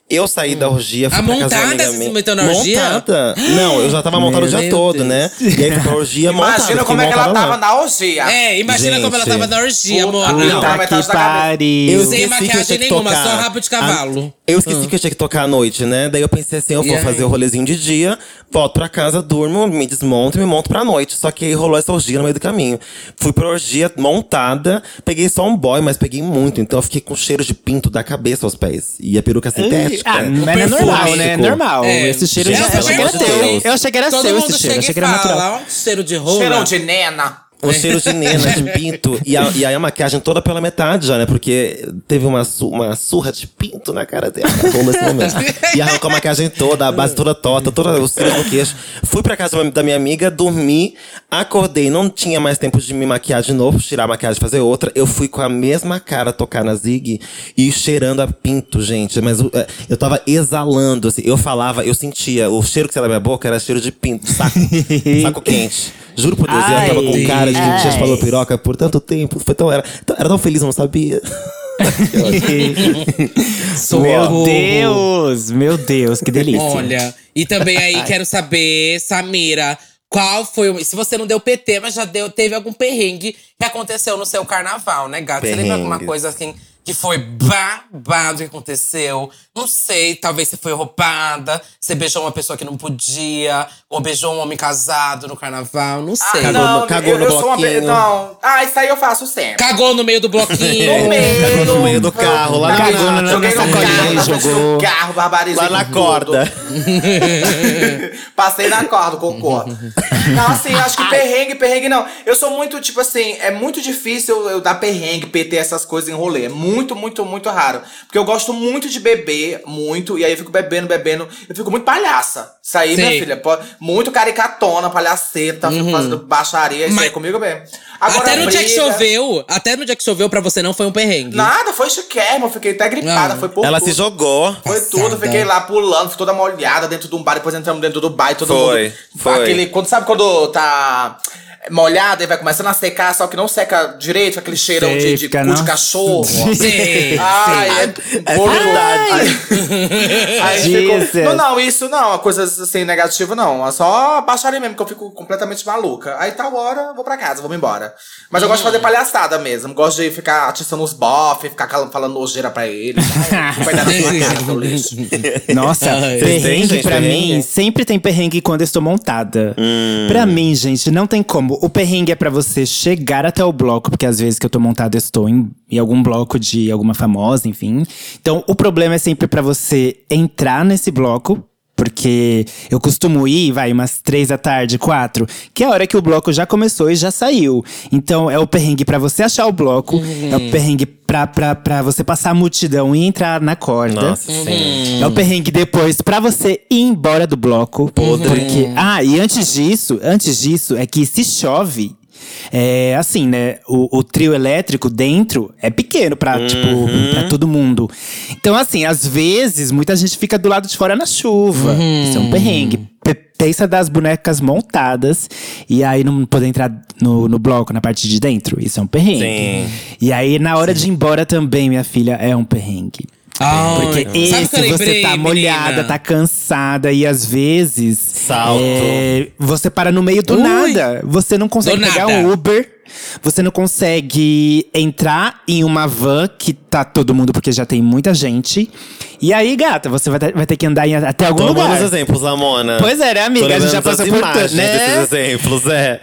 Eu saí da orgia, fui A pra casa montada, amiga você se meteu na orgia? Montada. Não, eu já tava montada o dia Meu todo, Deus. né? E aí fui pra orgia montada. Imagina fiquei como é que ela montada lá. tava na orgia. É, imagina como ela Gente. tava na orgia, Puta amor. Não. Tá metade que da cabeça. pariu. Eu Sem esqueci que eu maquiagem tinha que nenhuma, tocar. só rabo de cavalo. Ah, eu esqueci que eu tinha que tocar à noite, né? Daí eu pensei assim, eu vou E aí? fazer o rolezinho de dia, volto pra casa, durmo, me desmonto e me monto pra noite. Só que aí rolou essa orgia no meio do caminho. Fui pra orgia montada, peguei só um boy, mas peguei muito. Então eu fiquei com cheiro de pinto da cabeça aos pés. E a peruca sintética. Ah, mas é normal, né? É normal. É. Esse cheiro já. Eu pelo achei que era teu. Eu achei que era Todo seu esse cheiro. Achei que era natural. ó, cheiro de rola. Cheirão de nena. Um cheiro de nena, de pinto. E, a, e aí a maquiagem toda pela metade já, né? Porque teve uma, uma surra de pinto na cara dela. Rolou nesse momento. E arrancou a maquiagem toda, a base toda torta, toda os cílios no queixo. Fui pra casa da minha amiga, dormi, acordei. Não tinha mais tempo de me maquiar de novo, tirar a maquiagem e fazer outra. Eu fui com a mesma cara tocar na Zig e cheirando a pinto, gente. Mas o- é, eu tava exalando, assim. Eu falava, eu sentia. O cheiro que saiu da minha boca era cheiro de pinto, de saco. saco quente. Juro por Deus, Ai, eu tava com cara de que ai. tinha falou piroca por tanto tempo. Foi tão, era, tão- era tão feliz, eu não sabia. meu. Deus, meu Deus, que delícia. Olha, e também aí quero saber, Samira, qual foi o. Se você não deu PT, mas já deu, teve algum perrengue que aconteceu no seu carnaval, né, gato? Você lembra alguma Perrengue. coisa assim que foi babado que aconteceu? Não sei, talvez você foi roubada, você beijou uma pessoa que não podia, ou beijou um homem casado no carnaval, não sei. Cagou não, no- cagou eu, no eu sou uma bloquinho. Não. Ah, isso aí eu faço sempre. Cagou no meio do bloquinho. No meio, Cagou no meio do carro, lá na- Cagou na- Joguei na no sacolinha carro, jogou. barbarizei Lá na corda. Passei na corda, cocô. Não, assim, eu acho que perrengue, perrengue não. Eu sou muito, tipo assim, é muito difícil eu, eu dar perrengue, PT, essas coisas em rolê. É muito, muito, muito raro. Porque eu gosto muito de beber, muito, e aí eu fico bebendo, bebendo. Eu fico muito palhaça. Isso aí, minha Sim. filha, pô, muito caricatona, palhaceta, fico fazendo baixaria, isso Mas- aí comigo bem. Agora, até no dia que briga- choveu, até no dia que choveu pra você não foi um perrengue. Nada, foi chiquérrimo, eu fiquei até gripada, Ah. foi por Ela tudo. se jogou. Foi Passada. tudo, fiquei lá pulando, fui toda molhada dentro de um bar, depois entramos dentro do bar e todo Foi, mundo. foi. Aquele, quando, sabe quando tá molhada e vai começando a secar, só que não seca direito, com aquele cheirão de, Sei, de fica cu de não. cachorro. Sim, Ai, é, É verdade. Aí, aí ficou, não, não, isso não, coisas assim negativas não. É só baixaria mesmo, que eu fico completamente maluca. Aí tal hora, vou pra casa, vamos embora. Mas eu gosto de fazer palhaçada mesmo. Gosto de ficar atiçando os bofs, ficar falando nojeira pra eles. Ai, vai dar na sua cara, seu lixo. Nossa, Ai. Têm, perrengue pra perrengue? mim, sempre tem perrengue quando eu estou montada. Pra mim, gente, não tem como. O perrengue é pra você chegar até o bloco, porque às vezes que eu tô montada eu estou em, em algum bloco de alguma famosa, enfim. Então, o problema é sempre pra você entrar nesse bloco. Porque eu costumo ir, vai, umas três da tarde, quatro, que é a hora que o bloco já começou e já saiu. Então é o perrengue pra você achar o bloco, é o perrengue pra, pra, pra você passar a multidão e entrar na corda. Nossa, sim. É o perrengue depois pra você ir embora do bloco. Porque. Ah, e antes disso, antes disso, é que se chove. É assim, né? O, o trio elétrico dentro é pequeno pra, tipo, pra todo mundo. Então, assim, às vezes, muita gente fica do lado de fora na chuva. Isso é um perrengue. Pensa das bonecas montadas e aí não poder entrar no, no bloco, na parte de dentro. Isso é um perrengue. Sim. E aí, na hora de ir embora também, minha filha, é um perrengue. Ai, Porque esse lembrei, você tá molhada, menina? tá cansada e às vezes Salto. é, você para no meio do Ui. nada. Você não consegue Do pegar nada. um Uber. Você não consegue entrar em uma van que tá todo mundo porque já tem muita gente. E aí, gata, você vai ter, vai ter que andar em- até algum Tô lugar. amando os exemplos, Lamona. Pois é, né, amiga? A gente já passou por tanto, né? desses exemplos, é.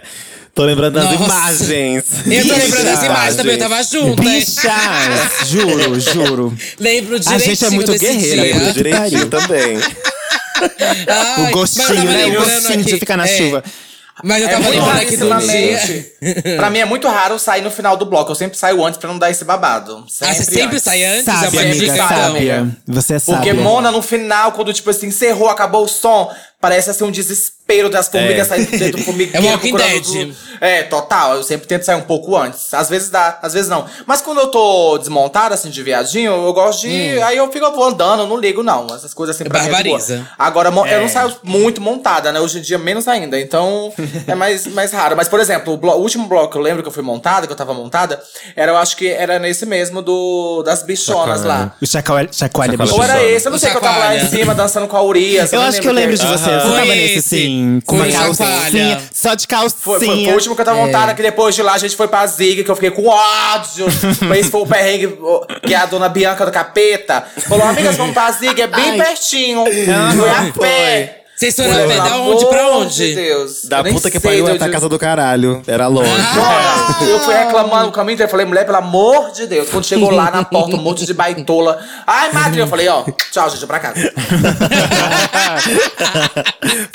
Tô lembrando das Nossa. imagens. Eu tô lembrando das imagens também, eu tava junto, hein? Bichas, juro, juro. Lembro A direitinho gente é muito guerreira, dia. Lembro que direitinho também. Ai, o gostinho, né? O gostinho de aqui- ficar na é, chuva. Mas eu É tava muito lembrando aqui do dia. pra mim é muito raro sair no final do bloco. Eu sempre saio antes pra não dar esse babado. Ah, você sempre antes. sai antes? Sabe, é amiga, sabe. Você é Porque sábia. Mona, no final, quando, tipo assim, encerrou, acabou o som, parece assim um desespero das formigas É. saindo dentro do formigueiro. É Walking procurando Dead. É, total. Eu sempre tento sair um pouco antes. Às vezes dá, às vezes não. Mas quando eu tô desmontada, assim, de viadinho, eu gosto de. Aí eu fico eu vou andando, eu não ligo, não. Essas coisas assim pra mim é. Barbariza. Agora, mo- eu É. não saio muito montada, né? Hoje em dia, menos ainda. Então, é mais, mais raro. Mas, por exemplo, o, blo- o último bloco que eu lembro que eu fui montada, que eu tava montada, era, eu acho que era nesse mesmo do das bichonas lá. O chacoalha, chacoalha, Chacoalha Ou era Bichona. esse, eu não O sei que eu tava lá em chacoalha. cima dançando com a Urias. Eu acho que eu lembro de você. Você Foi tava esse. nesse, sim. Com Foi uma calcinha. Só de calcinha. Foi, foi, foi o último que eu tava montada, que depois de lá a gente foi pra Zig, que eu fiquei com ódio. Esse foi o perrengue que a dona Bianca do Capeta falou: amigas, vamos pra Zig, é bem pertinho. Foi a pé. Vocês foram a pé da onde pra amor onde? De Deus. Da Eu puta que pariu até a casa do caralho. Era longe. Mona, eu fui reclamando o caminho inteiro. Eu falei, mulher, pelo amor de Deus. Quando chegou lá na porta, um monte de baitola. Ai, madrinha. Eu falei, ó, tchau, gente, eu pra casa.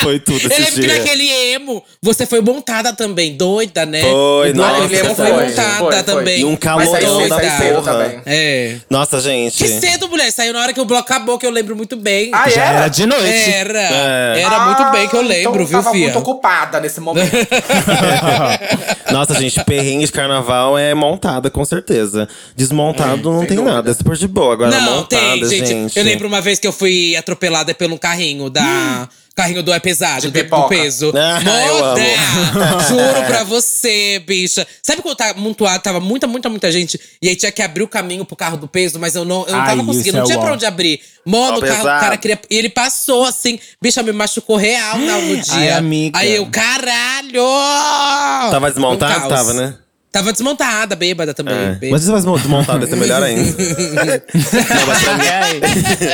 Foi tudo Eu esse lembro que dia. naquele emo, você foi montada também, doida, né? Foi, nossa, aquele emo foi foi, montada foi, foi. também. E um calorão da porra. também. É. Nossa, gente. Que cedo, mulher. Saiu na hora que o bloco acabou, que eu lembro muito bem. Ah, Já era? era de noite. Era. É. Era muito bem que eu Ah, lembro, então viu, tava Fia? muito ocupada nesse momento. Nossa, gente, perrengue de carnaval é montada, com certeza. Desmontado não sem tem dúvida. nada, é super de boa. Agora, Não, montada, tem, gente. Eu lembro uma vez que eu fui atropelada pelo um carrinho da. Carrinho do É Pesado, De do, peso. Ah, Moda! amo. Juro pra você, bicha. Sabe quando tava amontoado, tava muita, muita, muita gente. E aí tinha que abrir o caminho pro carro do peso, mas eu não, eu não Ai, tava isso conseguindo, não é tinha uó. pra onde abrir. Mano, o, carro, o cara queria. E ele passou assim, bicha, me machucou real no, dia. Ai, amiga. Aí eu, caralho! Tava Um desmontado? caos. Tava, né? Tava desmontada, bêbada também. É. bêbada. Mas se tivesse desmontado, ia ser melhor ainda. não, mas pra mim,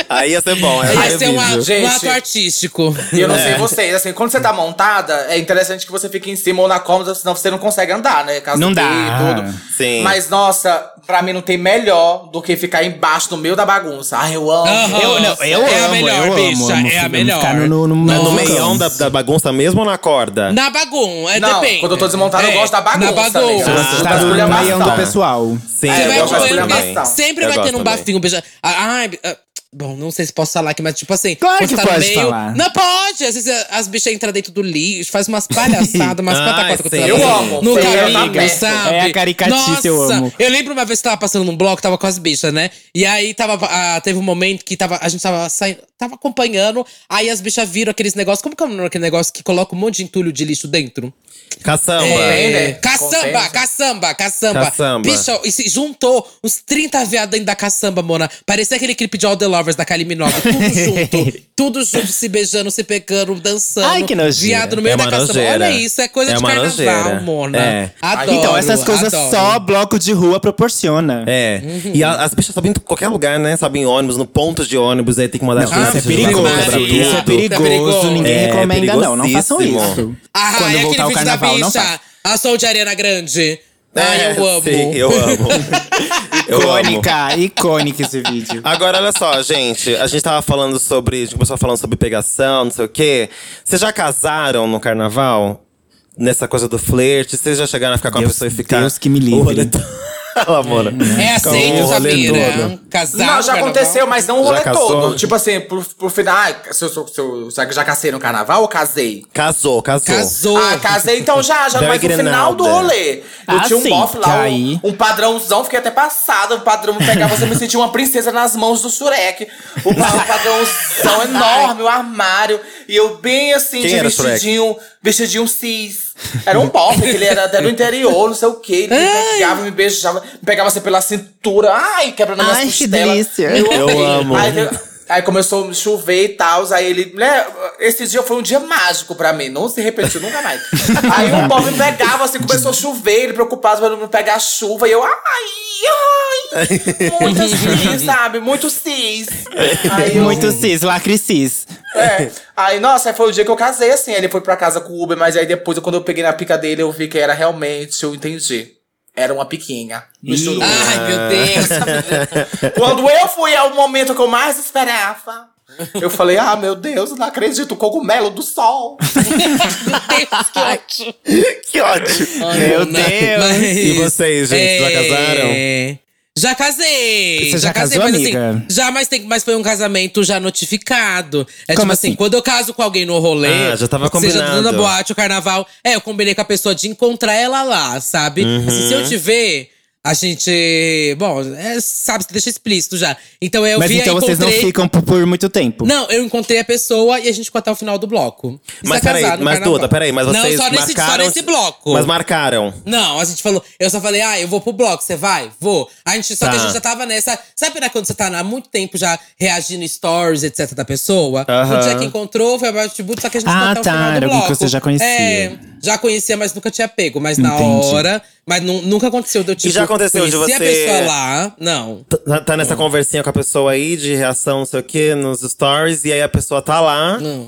aí ia ser bom. Aí Ia ser um, a- um ato artístico. E eu não É. sei vocês, assim, quando você tá montada, é interessante que você fique em cima ou na cômoda, senão você não consegue andar, né? Caso Não dê dá. e tudo. Sim. Mas, nossa, pra mim não tem melhor do que ficar embaixo no meio da bagunça. Ai, eu amo. Aham. Eu, não, eu É a amo, melhor, eu bicha, amo, é a ficar melhor. no, no, no, no Nossa. meião da, da bagunça mesmo ou na corda? Na bagunça, é, Não, depende. quando eu tô desmontado, eu É, gosto da bagunça, Na bagunça. Amiga. Ah, Tá da no esculhambação. meião do pessoal. Sim, É, Você vai sempre Eu vai tendo um bafinho beijando. Ai, ah, Bom, não sei se posso falar aqui, mas tipo assim. Claro que tá pode meio, falar. Não pode! Às vezes as bichas entram dentro do lixo, faz umas palhaçadas, umas patacotas sim. que você Eu tá amo. No eu caminho, sabe? É a caricatice, Nossa, eu amo. Eu lembro uma vez que tava passando num bloco, tava com as bichas, né? E aí tava, ah, teve um momento que tava, a gente tava saindo, tava acompanhando, aí as bichas viram aqueles negócios. Como que é o nome daquele negócio que coloca um monte de entulho de lixo dentro? Caçamba. É. É, né? caçamba, caçamba, caçamba. Caçamba. Bicho, e se juntou uns 30 viados dentro da caçamba, mona. Parecia aquele clipe de All the Lovers da Kylie Minogue. Tudo junto. tudo junto, se beijando, se pegando, dançando. Ai, que nojeira. Viado no meio É da caçamba. Olha isso, é coisa É de carnaval, nojeira. mona. É. Adoro, Então, essas coisas adoro. só bloco de rua proporciona. É. E a- as bichas sabem em qualquer lugar, né? Sabem em ônibus, no ponto de ônibus, aí tem que mandar as crianças isso é perigoso. Isso é perigoso. perigoso. Ninguém É, recomenda, não. Não façam isso. Ah, Quando é voltar aquele o carnaval, não bicha. façam. A Sol de Arena Grande. É, eu amo. Sim, eu amo. eu amo. Icônica, icônica esse vídeo. Agora, olha só, gente. A gente tava falando sobre. A gente começou falando sobre pegação, não sei o quê. Vocês já casaram no carnaval? Nessa coisa do flerte? Vocês já chegaram a ficar com a Deus- pessoa e ficar. Deus que me livre. Olha lá, Mona. É aceito, rolê Samira? todo. Casar Não, no já aconteceu, mas não o rolê casou? todo. Tipo assim, pro, pro final. Ah, se eu, se eu, se eu já casei no carnaval ou casei? Casou, casou. Casou. Ah, casei então já, já, Very mas no final do rolê. Eu Ah, tinha um bofe lá, um, um padrãozão, fiquei até passada. O padrão me pegava, você me sentia uma princesa nas mãos do Surek. O, pa- o padrãozão enorme, o armário. E eu bem assim, Quem de era o Shrek? vestidinho, vestidinho cis. Era um bofe, que ele era até do interior, não sei o quê. Ele me pegava, me beijava, pegava assim pela cintura. Ai, quebrando as Ai, minhas que costelas. delícia. Eu amei. amo. Aí, Aí começou a chover e tal, aí ele, né, esse dia foi um dia mágico pra mim, não se repetiu nunca mais. aí o povo me pegava, assim, começou a chover, ele preocupado pra não pegar a chuva, e eu, ai, ai, muito cis, sabe, muito cis. Aí eu- Muito cis, lacre cis. é. Aí, nossa, aí foi o dia que eu casei, assim, ele foi pra casa com o Uber, mas aí depois, quando eu peguei na pica dele, eu vi que era realmente, eu entendi. Era uma piquinha. Misturou. Ai, meu Deus. Quando eu fui ao momento que eu mais esperava, eu falei: Ah, meu Deus, não acredito, o cogumelo do sol. que ótimo. Que ódio. Meu Deus. E vocês, gente, já casaram? Já casei. Você já casei, casou, mas amiga? assim, já, mas, tem, mas foi um casamento já notificado. É Como tipo assim, assim? quando eu caso com alguém no rolê. Ah, já tava Seja combinado. na boate, o carnaval. É, eu combinei com a pessoa de encontrar ela lá, sabe? Assim, se eu te ver. A gente. Bom, é, sabe, deixa explícito já. Então eu Mas vi então vocês não ficam por, muito tempo. Não, eu encontrei a pessoa e a gente ficou até o final do bloco. Isso Mas é peraí, mas carnaval. Duda, peraí, mas vocês Não, só nesse, só marcaram. nesse bloco. Mas marcaram. Não, a gente falou. Eu só falei, ah, eu vou pro bloco, você vai? Vou. A gente, só que a Tá. gente já tava nessa. Sabe né, quando você tá há muito tempo já reagindo stories, etc., da pessoa? Aham. No dia que encontrou, foi abaixo de só que a gente Ah, o tá, do era bloco. que você já conhecia. É, já conhecia, mas nunca tinha pego. Mas na Entendi. hora. Mas nu- nunca aconteceu. Deu, tipo, já aconteceu de conheci a você- pessoa lá. Não. Tá, tá nessa conversinha com a pessoa aí, de reação, não sei o quê, nos stories, e aí a pessoa tá lá. Não.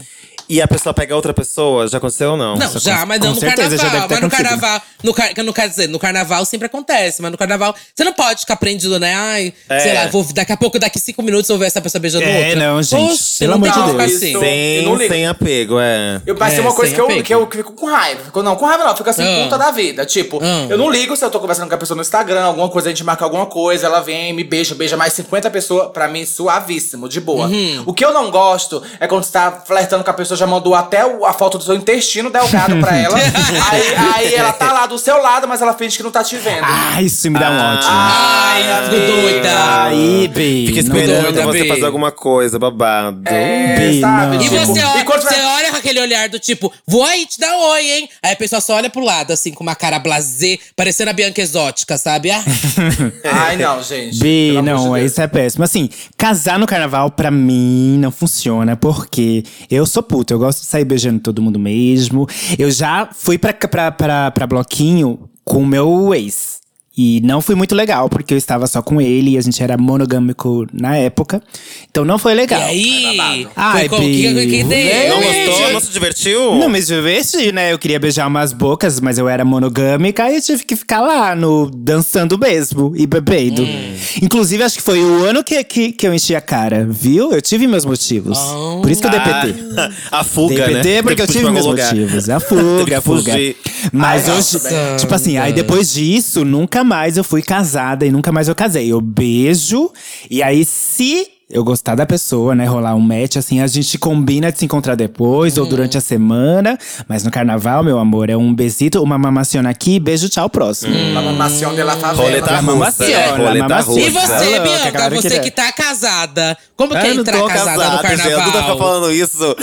E a pessoa pega outra pessoa. Já aconteceu ou não? Não, já, mas com não no certeza já carnaval. mas no carnaval. No, car não quer dizer, no carnaval sempre acontece, mas no carnaval você não pode ficar prendido, né? Ai, É. sei lá, vou, daqui a pouco, daqui cinco minutos, eu vou ver essa pessoa beijando É, outra. não, gente. Oxe, Pelo não amor de Deus. assim. Eu Sem, não ligo. sem apego, é. Eu, mas É, tem uma coisa que eu, que, eu, que eu fico com raiva. Fico- Não, com raiva não, fico assim, Ah. puta da vida. Tipo, Ah. eu não ligo se eu tô conversando com a pessoa no Instagram, alguma coisa, a gente marca alguma coisa, ela vem, me beija, beija mais 50 pessoas, pra mim, suavíssimo, de boa. Uhum. O que eu não gosto é quando você tá flertando com a pessoa, já mandou até o- a foto do seu intestino delgado pra ela. aí, aí ela tá lá do seu lado, mas ela finge que não tá te vendo. Ai, isso me dá um ódio. Ai, fico doida. Aí, Bi. Fica não esperando doida, você Bi. fazer alguma coisa, babado. É, Bi, sabe? não. E você, olha, e quando você vai- olha com aquele olhar do tipo, vou aí te dar oi, hein? Aí a pessoa só olha pro lado, assim, com uma cara blasé, parecendo a Bianca Exótica, sabe? Ah, Ai, não, gente. Bi, não, de isso é péssimo. Assim, casar no carnaval, pra mim, não funciona, porque eu sou puta, eu gosto de sair beijando todo mundo mesmo. Eu já fui pra, pra, pra, pra bloquinho com o meu ex. E não foi muito legal, porque eu estava só com ele e a gente era monogâmico na época. Então não foi e legal. aí? Ai, foi como? Que, que, que Bi? Não gostou? Não se divertiu? Não me diverti, né? Eu queria beijar umas bocas, mas eu era monogâmica e eu tive que ficar lá no dançando mesmo e bebendo. Hum. Inclusive, acho que foi o ano que, que, que eu enchi a cara, viu? Eu tive meus motivos. Por isso que eu dei PT. Ah, a fuga, Dei né? PT porque eu tive meus lugar. motivos. A fuga, a fuga. Mas Ai, hoje, nossa. tipo assim, aí depois disso, nunca mais eu fui casada e nunca mais eu casei. Eu beijo, e aí se eu gostar da pessoa, né, rolar um match, assim, a gente combina de se encontrar depois ou durante a semana. Mas no carnaval, meu amor, é um besito, uma mamaciona aqui, beijo, tchau, próximo. La mamação de la favela. Roleta russa, mamaciona? Roleta russa. E mamaciona. você, Bianca, você que tá casada. Como que é não entrar tô casada casado, no carnaval? tá falando isso.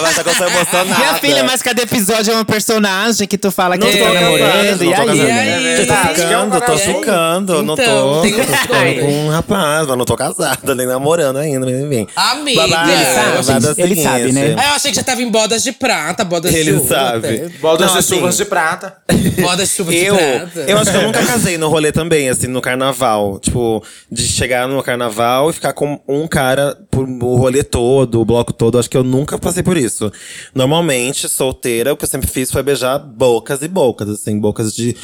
Vai estar com emocionada. Minha filha, mas cada episódio é um personagem que tu fala que Não tu tô tá namorando. não E tô aí? casado. E aí? Eu tô é um ficando, tô coração. ficando. Não Então, tô. Tô ficando com um rapaz, mas não tô casada, nem namorando ainda, mas enfim. Amiga. Babado, Ele sabe, babado é o ele sabe, né? Ah, eu achei que já tava em bodas de prata, bodas de Ele sabe. até. Bodas Não, de assim, chuvas de prata. Bodas de chuva de prata. eu acho que eu nunca casei no rolê também, assim, no carnaval. Tipo, de chegar no carnaval e ficar com um cara por o rolê todo, o bloco todo. Acho que eu nunca passei por isso. Normalmente, solteira, o que eu sempre fiz foi beijar bocas e bocas, assim, bocas de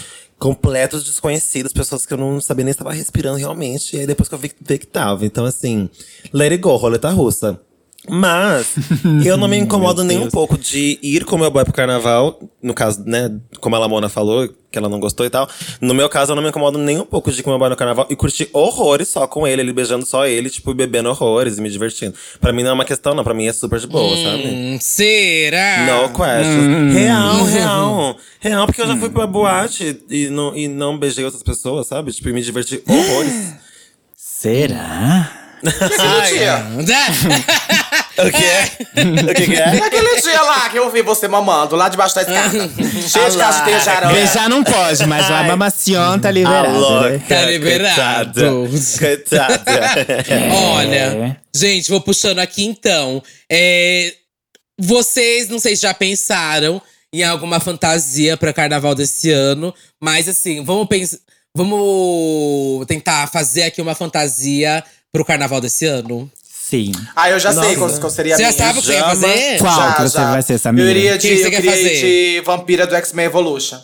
completos desconhecidos, pessoas que eu não sabia nem estava respirando realmente. E aí depois que eu vi, vi que tava. Então, assim, let it go, roleta russa. Mas eu não me incomodo nem um pouco de ir com o meu boy pro carnaval. No caso, né, como a Lamona falou, que ela não gostou e tal. No meu caso, eu não me incomodo nem um pouco de ir com o meu boy no carnaval e curtir horrores só com ele, ele beijando só ele, tipo, bebendo horrores e me divertindo. Pra mim não é uma questão, não. Pra mim é super de boa, sabe? Hum, será? No questions. Real, real. Real, porque eu já fui pra boate e não, e não beijei outras pessoas, sabe? Tipo, e me diverti horrores. Será? Aquele dia. o que é? O que, que é? Aquele dia lá que eu vi você mamando, lá debaixo da escada. Cheio de castanha de aranha. Beijar não pode, mas a mamaciona tá liberada. Alô, né? Tá liberado. Coitada. Coitada. Olha, É. gente, vou puxando aqui então. É, vocês, não sei se já pensaram em alguma fantasia pra carnaval desse ano, mas assim, vamos pensar. Vamos tentar fazer aqui uma fantasia pro carnaval desse ano? Sim. Ah, eu já sei Nossa. qual, qual seria a Você já minha. sabe o que você ia fazer? Qual Já, que você já. vai ser, Samira? Eu iria de, Quem você eu quer fazer? de vampira do X-Men Evolution.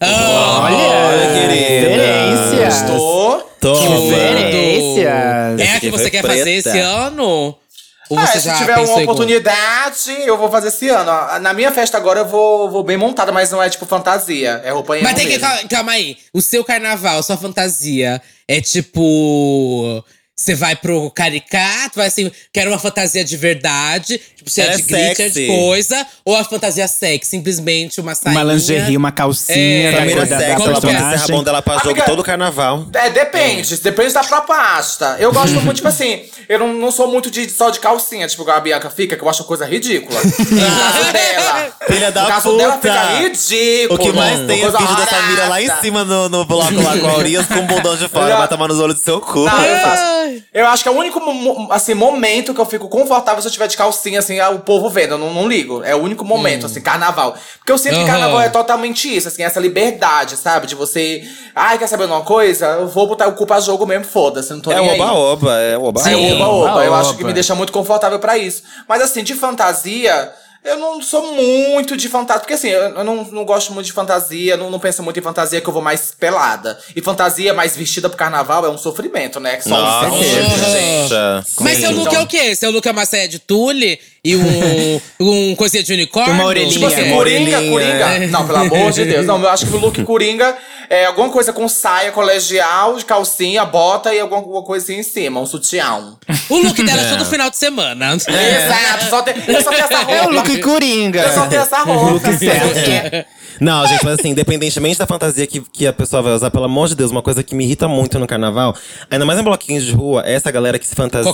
Olha, querida. Referências. Estou. Toma. Referências. É a que aqui você quer fazer preta. esse ano? Ou Ah, você se já tiver pensou uma oportunidade, eu vou fazer esse ano. Ah, Na minha festa agora eu vou, vou bem montada, mas não é tipo fantasia. É roupa Mas tem que. mesmo. cal- Calma aí. O seu carnaval, sua fantasia é tipo. Você vai pro caricato, vai assim, quero uma fantasia de verdade, tipo, se é Ela de é glitter, de coisa, ou a fantasia sexy, simplesmente uma sainha. Uma lingerie, uma calcinha É, da cor da, sexy, ela pode ser personagem. rabão dela pra jogo todo o carnaval. É, depende. Depende da proposta. Eu gosto muito, tipo assim, eu não, não sou muito de só de calcinha, tipo, igual a Bianca fica, que eu acho coisa ridícula. No caso dela. Filha da no caso dela puta. fica ridículo. O que mais tem é coisa vídeo da Samira lá em cima no, no bloco lá com a Urias com o bundão de fora. Vai tomar nos olhos do seu cu. Não, eu, faço. Eu acho que é o único assim, momento que eu fico confortável se eu tiver de calcinha, assim, o povo vendo. Eu não, não ligo. É o único momento, assim, carnaval. Porque eu sinto que Aham. carnaval é totalmente isso, assim, essa liberdade, sabe? De você. Ai, quer saber de uma coisa? Eu vou botar o cu pra jogo mesmo, foda-se, não tô É nem oba-oba, é o É oba-oba. Oba-oba. Eu acho que Oba-oba. me deixa muito confortável pra isso. Mas assim, de fantasia, eu não sou muito de fantasia. Porque assim, eu, não, não gosto muito de fantasia, não, não penso muito em fantasia que eu vou mais pelada. E fantasia mais vestida pro carnaval é um sofrimento, né? Que só Nossa, um gente. gente. Mas seu Sim. look é o quê? Seu look é uma saia de tule e um, um coisinha de unicórnio? Uma orelhinha. Tipo assim, É. Coringa, Orelhinha, Coringa. é. Não, pelo amor de Deus. Não, eu acho que o look Coringa é alguma coisa com saia colegial, de calcinha, bota e alguma, alguma coisinha em cima, um sutiã. O look dela é todo final de semana. Exato, só tem, eu só tenho essa roupa. É o look Coringa. Eu só tenho essa roupa. Não, gente, mas assim, independentemente da fantasia que, que a pessoa vai usar, pelo amor de Deus, uma coisa que me irrita muito no carnaval, ainda mais em bloquinhos de rua, é essa galera que se fantasia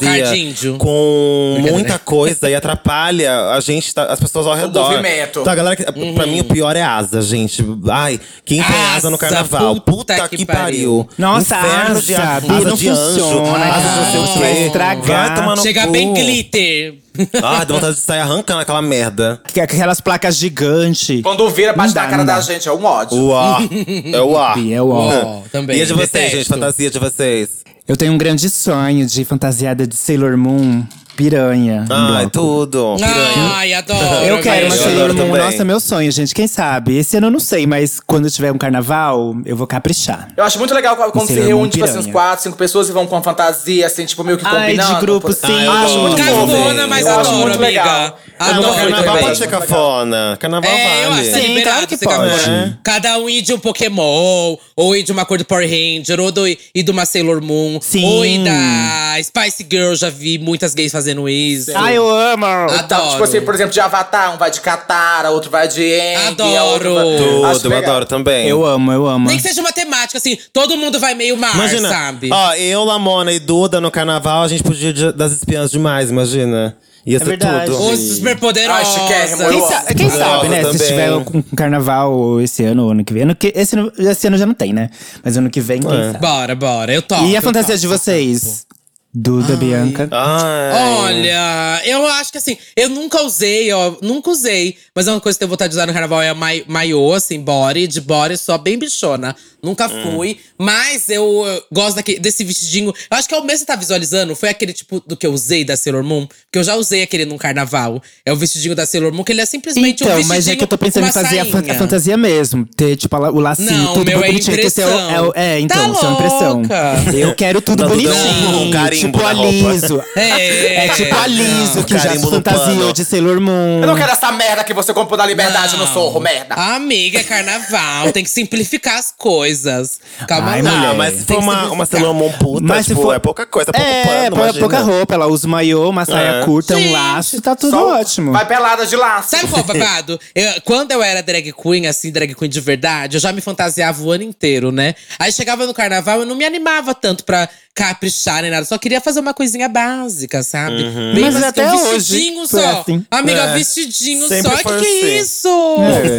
de com muita coisa e atrapalha a gente, tá- as pessoas ao redor. movimento. Então, a galera que, Pra mim, o pior é asa, gente. Ai, quem tem asa no Asa, carnaval? puta Puta, que que, pariu. pariu. Nossa, Inferno de asa, asa, Bi, não de anjo, funciona, asa cara. não sei o quê. Vai tomar no Chega cu. bem glitter. Ai, dá vontade de sair arrancando aquela merda. Aquelas placas gigantes. Quando vira, bate Não dá, na cara não da dá. gente. É um ódio. O ó. É o ó. Bi, é o ó. Ó, também. E a de vocês, Detesto. gente? Fantasia de vocês? Eu tenho um grande sonho de fantasiada de Sailor Moon piranha. Ai, bloco. tudo. Piranha. Ai, adoro. Eu quero uma Sailor também. Nossa, meu sonho, gente. Quem sabe? Esse ano eu não sei, mas quando tiver um carnaval, eu vou caprichar. Eu acho muito legal quando se Sailor reúne, tipo assim, uns quatro, cinco pessoas e vão com uma fantasia, assim, tipo, meio que Ai, combinando. de grupo, Por- sim. Ah, eu acho muito. Cafona, mas Eu acho adoro, muito amiga. legal. Ah, Adoro não, carnaval pode ser cafona. Carnaval É, eu acho que vale. Sim, liberado claro que ser pode. cafona. Cada um ir de um Pokémon, ou ir de uma cor do Power Ranger, ou do, ir de uma Sailor Moon, Sim. ou ir da Spice Girl. Já vi muitas gays fazendo isso. Ai, eu amo! Então, Adoro. tipo assim, por exemplo, de Avatar, um vai de Katara, outro vai de Aang. Adoro. vai- Tudo, Acho eu legal. adoro também. Eu amo, eu amo. Nem que seja uma temática, assim, todo mundo vai meio mar, Imagina, sabe? ó, eu, Lamona e Duda no carnaval, a gente podia das espiãs demais, imagina. Ia ser verdade. tudo. Os super poderosos. Ai, chiquérrimo, eu Quem, sa- quem sabe, né? amo Se também. tiver um carnaval esse ano ou ano que vem. Ano que, esse, ano, esse ano já não tem, né? Mas ano que vem, quem É. sabe? Bora, bora. Eu topo. E a fantasia topo. de vocês? Duda, Bianca. Ai. Olha, eu acho que assim, eu nunca usei, ó, nunca usei, mas é uma coisa que eu tenho vontade de usar no carnaval é a mai- maiô, assim, body, de body, só bem bichona. Nunca fui, mas eu gosto daquele, desse vestidinho. Eu acho que é o mesmo que você tá visualizando, foi aquele tipo do que eu usei da Sailor Moon, porque eu já usei aquele num carnaval. É o vestidinho da Sailor Moon, que ele é simplesmente um Então, vestidinho mas é que eu tô pensando em fazer a, fan- a fantasia mesmo. Ter, tipo, a o lacinho, Não, tudo meu, é é, impressão. é, o- é, então, Tá isso é uma impressão. louca. Eu quero tudo Tá bonitinho. um carimbo tipo a liso. É, É tipo a liso, não. que já se fantasiou de Sailor Moon. Eu não quero essa merda que você comprou da liberdade no sorro, merda. Amiga, é carnaval, tem que simplificar as coisas. Calma Ai, lá. Ah, mulher. mas se for uma, uma Sailor Moon puta, Mas se tipo, for- é pouca coisa, é pouco É, pano, imagina. pouca roupa. Ela usa maiô, uma saia É. curta, um laço, tá tudo Só ótimo. Vai pelada de laço. Sabe qual é babado? Eu- quando eu era drag queen, assim, drag queen de verdade, eu já me fantasiava o ano inteiro, né? Aí chegava no carnaval, eu não me animava tanto pra caprichar nem nada. Só queria fazer uma coisinha básica, sabe? Uhum. Bem Mas básica, até um hoje vestidinho foi só. assim. Amiga, É. vestidinho Sempre só. Que que é assim. isso?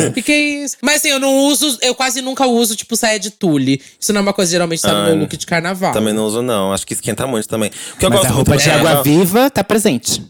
É. Que que é isso? Mas assim, eu não uso, eu quase nunca uso, tipo, saia de tule. Isso não é uma coisa que geralmente tá no meu Ah, look de carnaval. Também não uso, não. Acho que esquenta muito também. O que eu Mas gosto a roupa de do água carnaval- viva tá presente.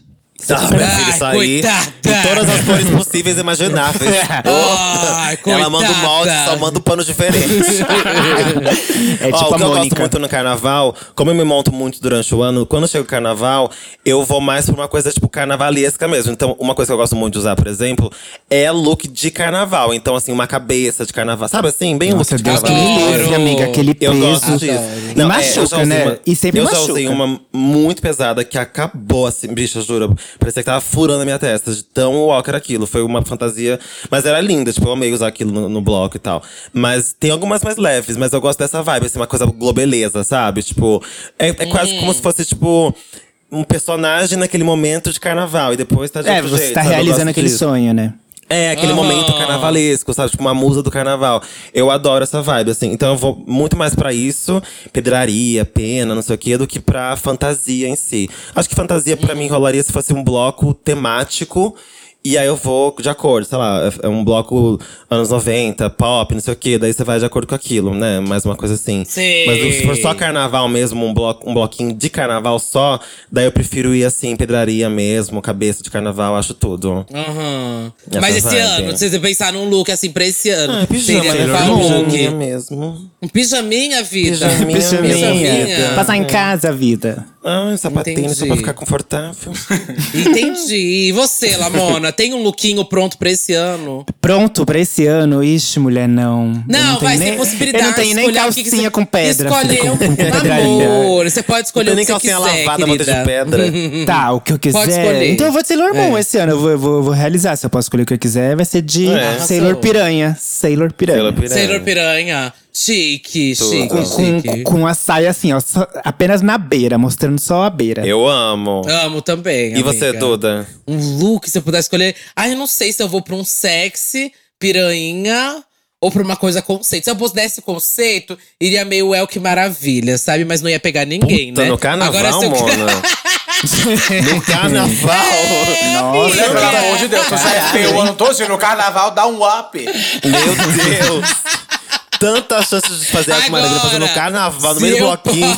Minha filha, Ai, isso aí. coitada. Em todas as cores possíveis e imagináveis. Ai, Ela manda o molde, só manda o pano diferente. É Ó, tipo o a que eu gosto Mônica. muito no carnaval, como eu me monto muito durante o ano, quando chega o carnaval, eu vou mais pra uma coisa tipo carnavalesca mesmo. Então, uma coisa que eu gosto muito de usar, por exemplo, é look de carnaval. Então, assim, uma cabeça de carnaval. Sabe assim? Bem Nossa, look de Deus que carnaval. me livre, amiga. Aquele Eu gosto peso. disso. E Não, é, eu já usei né? uma- E sempre eu machuca. já usei uma muito pesada que acabou assim, bicha, juro. Parecia que tava furando a minha testa, de tão walk era aquilo. Foi uma fantasia, mas era linda, tipo, eu amei usar aquilo no, no bloco e tal. Mas tem algumas mais leves, mas eu gosto dessa vibe, assim, uma coisa globeleza, sabe? Tipo, é, é quase como se fosse, tipo. Um personagem naquele momento de carnaval e depois tá de É, você jeito, tá sabe? Eu realizando aquele disso. sonho, né? É, aquele Aham. momento carnavalesco, sabe? Tipo, uma musa do carnaval. Eu adoro essa vibe, assim. Então eu vou muito mais pra isso, pedraria, pena, não sei o quê, do que pra fantasia em si. Acho que fantasia pra mim rolaria se fosse um bloco temático. E aí eu vou de acordo, sei lá, é um bloco anos 90, pop, não sei o quê, daí você vai de acordo com aquilo, né? Mais uma coisa assim. Sim. Mas se for só carnaval mesmo, um, bloco, um bloquinho de carnaval só, daí eu prefiro ir assim, pedraria mesmo, cabeça de carnaval, acho tudo. Aham. Essa Mas esse vibe. ano, se você pensar num look assim pra esse ano, Ah, pijama, seria né? look? Pijaminha mesmo. Um pijaminha, vida. Pijaminha, Pijaminha. Pijaminha. Passar em casa, vida. Ai, sapatinho só pra ficar confortável. Entendi. E você, Lamona, tem um lookinho pronto pra esse ano? Pronto pra esse ano? Ixi, mulher, não. Não, tenho vai nem, ter possibilidade. Eu não tenho nem o que que calcinha você- com pedra. Escolher com, com amor. Você pode escolher Não o que nem você calcinha quiser, lavada, monte de querida. pedra. Tá, o que eu quiser. Pode escolher. Então eu vou de Sailor Moon esse ano. Eu vou, eu vou, eu vou realizar. Se eu posso escolher o que eu quiser, vai ser de É. Sailor. Piranha. Sailor Piranha. Sailor Piranha. Sailor Piranha. Chique, Tudo. chique, Com, chique. com a saia assim, ó, só- apenas na beira, mostrando só a beira. Eu amo. Amo também. E você, amiga. Duda? Um look, se eu puder escolher. Ai, eu não sei se eu vou pra um sexy, piranha. Ou pra uma coisa conceito. Se eu pudesse conceito, iria meio El que Maravilha, sabe? Mas não ia pegar ninguém, Puta, né? no carnaval, Agora, se eu... Mona. no carnaval. Nossa, Pelo amor de Deus, tu já é feio o ano todo, no carnaval dá um up. Meu Deus. Tanta chance de fazer a maravilha fazendo carnaval, no meio do bloquinho.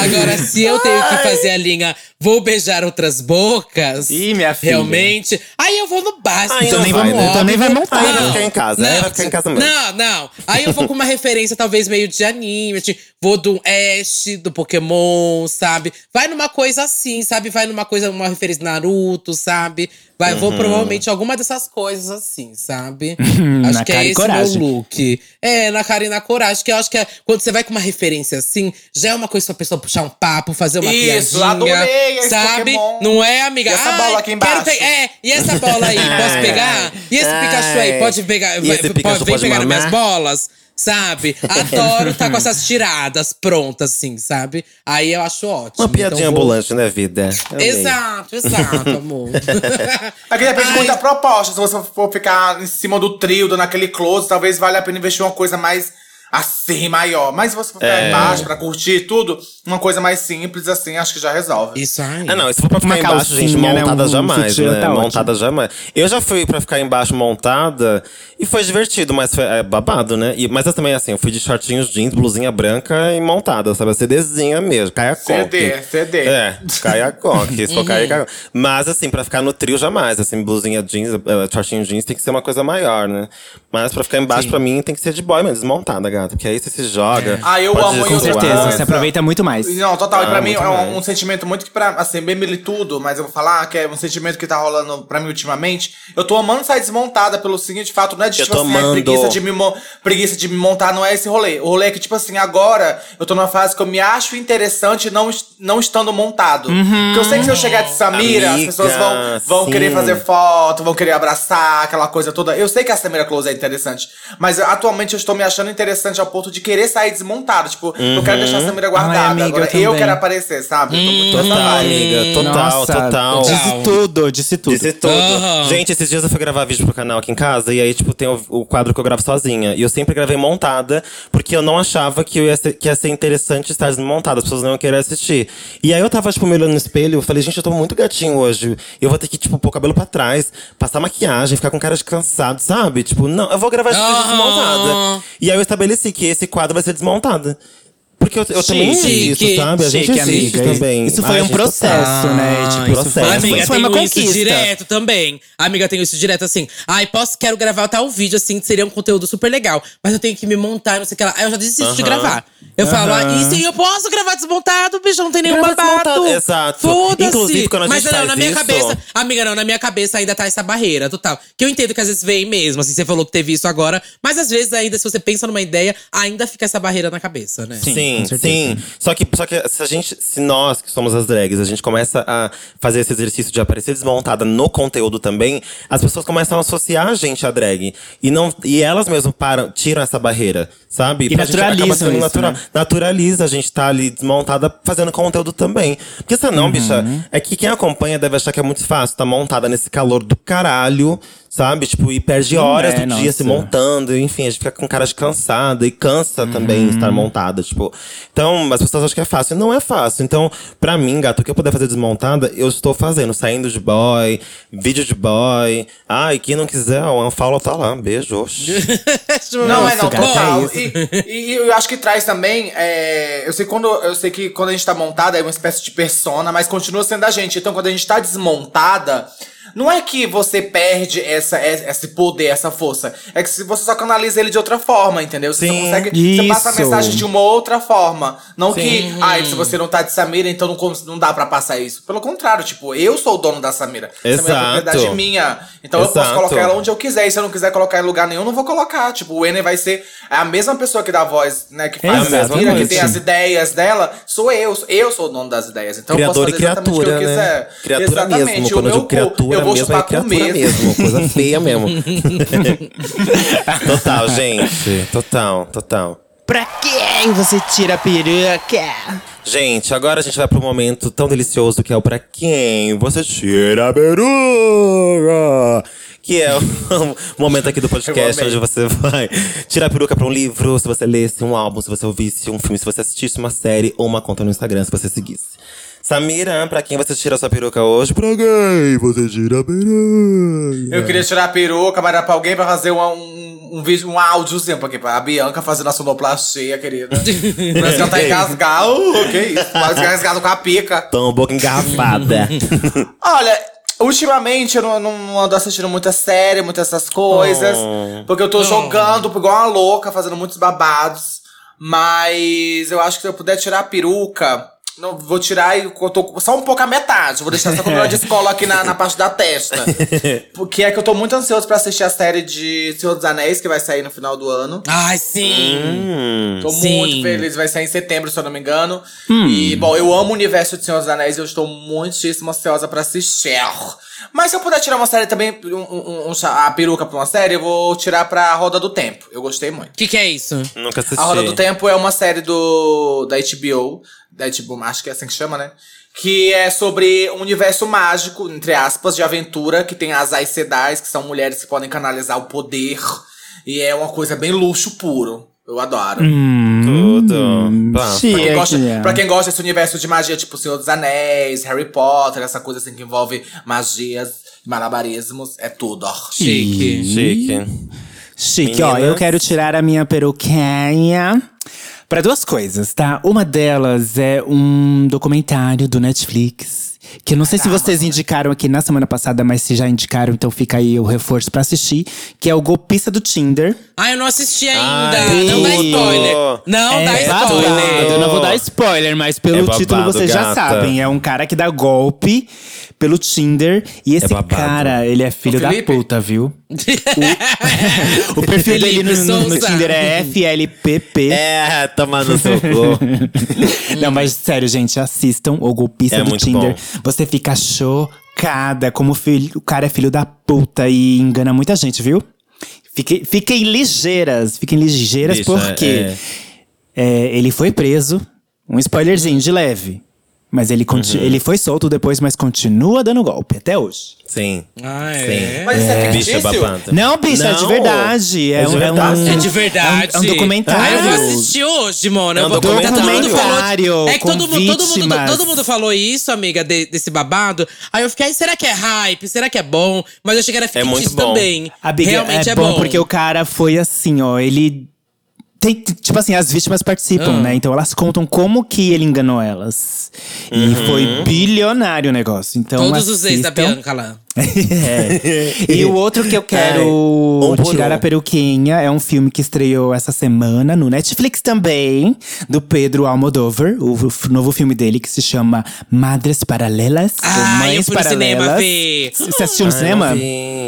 Agora, se eu tenho que fazer a linha Vou beijar outras bocas. Ih, minha filha. Realmente. Aí eu vou no básico. Aí Então não nem vai, né? então nem vai montar. Aí vai ficar em casa, aí vai ficar em casa mesmo. Não, não. Aí eu vou com uma referência, talvez, meio de anime. tipo, Vou do Ash, do Pokémon, sabe? Vai numa coisa assim, sabe? Vai numa coisa, uma referência Naruto, sabe? Vai, Uhum. Vou provavelmente alguma dessas coisas assim, sabe? na acho que cara é esse o meu coragem. look. É, na cara e na coragem. Que eu acho que é, quando você vai com uma referência assim, já é uma coisa pra pessoa puxar um papo, fazer uma Isso, piadinha. adorei esse sabe? Pokémon. Não é, amiga? E essa Ai, bola aqui embaixo? É, e essa bola aí, posso pegar? E esse ai. Pikachu aí, pode pegar? E esse vai- Pikachu pode, vem pegar minhas bolas? Sabe? Adoro tá com essas tiradas prontas, assim, sabe? Aí eu acho ótimo. Uma piadinha Então vou- ambulante, né, vida? Amei. Exato, exato, amor. Aqui depende Ai. muito da proposta. Se você for ficar em cima do trio, dando aquele close, talvez valha a pena investir uma coisa mais assim, maior. Mas se você for ficar É. embaixo pra curtir tudo, uma coisa mais simples assim, acho que já resolve. Isso aí. Ah, não, se for pra ficar Uma embaixo, gente, calcinha, né, montada um jamais, sutiã né? tá ótimo. montada jamais. Eu já fui pra ficar embaixo montada e foi divertido, mas foi é, babado, né? E, mas eu também, assim, eu fui de shortinhos jeans, blusinha branca e montada, sabe? A CDzinha mesmo, caia CD, CD. É, caia coque, se for cair, caia Mas, assim, pra ficar no trio, jamais. Assim, blusinha jeans, eh, shortinho jeans tem que ser uma coisa maior, né? Mas pra ficar embaixo, pra mim, tem que ser de boy mesmo, desmontada, gata. Porque aí você se joga. Ah, eu pode amo, zoar. Com certeza, você aproveita muito mais. Não, total. e Ah, pra mim muito é um, mais. um sentimento muito que pra, assim, bem militudo, mas eu vou falar que é um sentimento que tá rolando pra mim ultimamente. Eu tô amando sair desmontada pelo seguinte fato, não é de Eu tipo tô assim, amando. preguiça de, me mo- preguiça de me montar, não é esse rolê. O rolê é que, tipo assim, agora eu tô numa fase que eu me acho interessante não, est- não estando montado. Porque eu sei que se eu chegar de Samira, Amiga, as pessoas vão, vão sim. querer fazer foto, vão querer abraçar, aquela coisa toda. Eu sei que a Samira Close é interessante, mas atualmente eu estou me achando interessante ao ponto de querer sair desmontado. Tipo, eu quero deixar a Samira guardada. Ai, amiga, agora eu eu quero aparecer, sabe? Nessa Total, amiga. Total, Nossa, total. Disse tudo, disse tudo. Disse tudo. Aham. Gente, esses dias eu fui gravar vídeo pro canal aqui em casa e aí, tipo, tem o, o quadro que eu gravo sozinha. E eu sempre gravei montada, porque eu não achava que, eu ia ser, que ia ser interessante estar desmontada, as pessoas não iam querer assistir. E aí eu tava, tipo, me olhando no espelho, eu falei, gente, eu tô muito gatinho hoje. Eu vou ter que, tipo, pôr o cabelo pra trás, passar maquiagem, ficar com cara de cansado, sabe? Tipo, não, eu vou gravar esse vídeo Aham. desmontada. E aí eu estabeleci que esse quadro vai ser desmontada. Porque eu, eu também Chique, existo, sabe? A gente Chique, existe amiga. também. Isso Ai, foi um gente, processo, né? Ah, Tipo, isso isso foi, Amiga, foi uma conquista. isso direto também. Amiga, tenho isso direto assim. Ai, posso, quero gravar tal vídeo, assim, que seria um conteúdo super legal. Mas eu tenho que me montar, não sei o que lá. Aí eu já desisto de Aham. gravar. Eu falo, ah, Aham. e sim, eu posso gravar desmontado, bicho, não tem nenhum Grava babado. exato. Foda-se. Inclusive, quando a gente Mas não, na minha isso- cabeça, amiga, não, na minha cabeça ainda tá essa barreira total. Que eu entendo que às vezes vem mesmo, assim, você falou que teve isso agora. Mas às vezes ainda, se você pensa numa ideia, ainda fica essa barreira na cabeça, né? Sim, com certeza. sim. Só que, só que se a gente, se nós que somos as drags, a gente começa a fazer esse exercício de aparecer desmontada no conteúdo também, as pessoas começam a associar a gente à drag. E, não, e elas mesmas param, tiram essa barreira, sabe? E gente naturalizam sendo isso, natural. né? Naturaliza a gente tá ali desmontada fazendo conteúdo também. Porque se Uhum. bicha, é que quem acompanha deve achar que é muito fácil, tá montada nesse calor do caralho. Sabe? Tipo, e perde Não horas é, do dia se montando. Enfim, a gente fica com cara de cansada. E cansa também estar montada, tipo. Então, as pessoas acham que é fácil. Não é fácil. Então, pra mim, gato, o que eu puder fazer desmontada, eu estou fazendo. Saindo de boy, vídeo de boy. Ai, quem não quiser, o Unfollow tá lá. Beijo. oxi. Não, é não, total. é e, e- e eu acho que traz também. é, eu, sei quando, eu sei que quando a gente tá montada é uma espécie de persona, mas continua sendo a gente. Então, quando a gente tá desmontada. Não é que você perde essa, esse poder, essa força. É que você só canaliza ele de outra forma, entendeu? Você Sim, consegue. Você passa a isso. mensagem de uma outra forma. Não Sim. que, ai, se você não tá de Samira, então não, não dá pra passar isso. Pelo contrário, tipo, eu sou o dono da Samira. Samira é Exato. propriedade minha. Então eu posso Exato. colocar ela onde eu quiser. E se eu não quiser colocar em lugar nenhum, eu não vou colocar. Tipo, o Enem vai ser a mesma pessoa que dá a voz, né? Que faz a Samira, que tem as ideias dela. Sou eu. Eu sou o dono das ideias. Então Criador eu posso fazer e exatamente o que eu criatura, né? quiser. Criatura exatamente. mesmo, O eu meu digo cu- criatura, eu eu vou mesmo chupar é mesmo, coisa feia mesmo. total, gente. Total, total. Pra quem você tira a peruca? Gente, agora a gente vai pro momento tão delicioso que é o pra quem você tira a peruca. Que é o momento aqui do podcast onde você vai tirar a peruca pra um livro, se você lesse um álbum, se você ouvisse um filme, se você assistisse uma série ou uma conta no Instagram, se você seguisse. Samira, pra quem você tira a sua peruca hoje? Pra quem você tira a peruca? Eu queria tirar a peruca, mas era pra alguém pra fazer um, um, um vídeo, um áudiozinho aqui, pra a Bianca fazendo a sonoplastia, querida. Parece que ela tá engasgada. Uh, que isso? Parece que ela engasgada com a pica. Tão boca engarrafada. Olha, ultimamente eu não, não, não ando assistindo muita série, muitas essas coisas. Porque eu tô jogando igual uma louca, fazendo muitos babados. Mas eu acho que se eu puder tirar a peruca. Não, vou tirar e eu tô só um pouco a metade. Vou deixar essa coluna de escola aqui na, na parte da testa. Porque é que eu tô muito ansioso pra assistir a série de Senhor dos Anéis, que vai sair no final do ano. Ai, sim. hum. Tô Sim. muito feliz, vai sair em setembro, se eu não me engano. E, bom, eu amo o universo de Senhor dos Anéis e eu estou muitíssimo ansiosa pra assistir. Mas se eu puder tirar uma série também, um, um- um- a peruca pra uma série, eu vou tirar pra Roda do Tempo. Eu gostei muito. O que, que é isso? Nunca assisti. A Roda do Tempo é uma série do da HBO, da HBO, acho que é assim que chama, né? Que é sobre um universo mágico, entre aspas, de aventura, que tem as Aes Sedais, que são mulheres que podem canalizar o poder. E é uma coisa bem luxo puro. Eu adoro. Tudo. Pá. Pra quem, Chique, gosta, né? pra quem gosta desse universo de magia, tipo Senhor dos Anéis, Harry Potter, essa coisa assim que envolve magias, malabarismos, é tudo. ó. Chique. Chique. Chique, ó, Meninas. eu quero tirar a minha peruquinha pra duas coisas, tá? Uma delas é um documentário do Netflix. Que eu não sei se vocês indicaram aqui na semana passada, mas se já indicaram, então fica aí o reforço pra assistir. Que é o Golpista do Tinder. Ah, eu não assisti ainda. Ai, não dá spoiler. Não dá É babado. spoiler. Eu não vou dar spoiler, mas pelo É babado, título vocês já gata. sabem. É um cara que dá golpe pelo Tinder. E esse babado. cara, ele é filho da Felipe? puta, viu? O, o perfil dele no, Felipe no- no. Tinder é FLPP. É, toma no seu cu. Não, mas sério, gente, assistam o golpista É do Tinder. bom. Você fica chocada como o filho- o cara é filho da puta e engana muita gente, viu? Fiquem, fiquem ligeiras, fiquem ligeiras porque é. é, ele foi preso. Um spoilerzinho de leve. Mas ele, Uhum. ele foi solto depois, mas continua dando golpe até hoje. Sim. Ah, é? Sim. Mas isso é Bicha fictício? babada. Não, bicha, é de Não, verdade. É, é de um, verdade. um- É de verdade. É um, é um documentário. Ah, eu vou assistir hoje, mano. É um eu vou documentário. Todo mundo falou. Documentário É que todo, todo, mundo, todo mundo falou isso, amiga, de- desse babado. Aí eu fiquei, será que é hype? Será que é bom? Mas eu achei que era É muito bom. também. A Big Realmente é, é, bom, porque o cara foi assim, ó, ele tem, tipo assim, as vítimas participam, Ah. né? Então elas contam como que ele enganou elas. E foi bilionário o negócio. Então Todos os ex da assistam. Bianca lá. É. E o outro que eu quero Ai, tirar a peruquinha é um filme que estreou essa semana no Netflix também, do Pedro Almodóvar, o novo filme dele que se chama Madres Paralelas. Ah, eu Mães fui cinema Paralelas. ver. Você assistiu no Ai, cinema?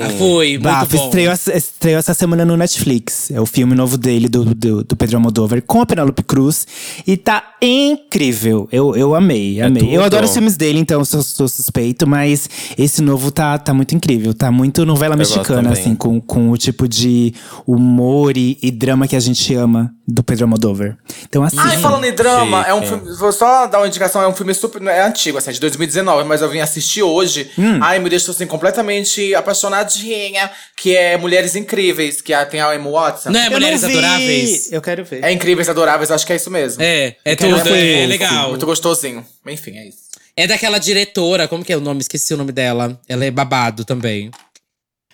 Ah, foi, muito Bafo, bom. estreou, essa- estreou essa semana no Netflix. É o filme novo dele, do, do, do Pedro Almodóvar, com a Penélope Cruz. E tá incrível. Eu, eu amei, amei. eu tudo. adoro os filmes dele, então sou, sou suspeito. Mas esse novo tá, tá muito incrível. Tá muito novela mexicana, assim. Com, com o tipo de humor e, e drama que a gente ama do Pedro Almodóvar. Então assim… Ai, falando em drama, é um filme. Vou só dar uma indicação, é um filme super. É antigo, assim, é de 2019, mas eu vim assistir hoje. Ai, me deixou assim completamente apaixonadinha. Que é Mulheres Incríveis, que é- tem a Emma Watson. Não é Eu não Mulheres vi. Adoráveis? Eu quero ver. É Incríveis, Adoráveis, acho que é isso mesmo. É, é tudo, é, Muito legal. Muito gostosinho. Enfim, é isso. É daquela diretora, como que é o nome? Esqueci o nome dela. Ela é babado também.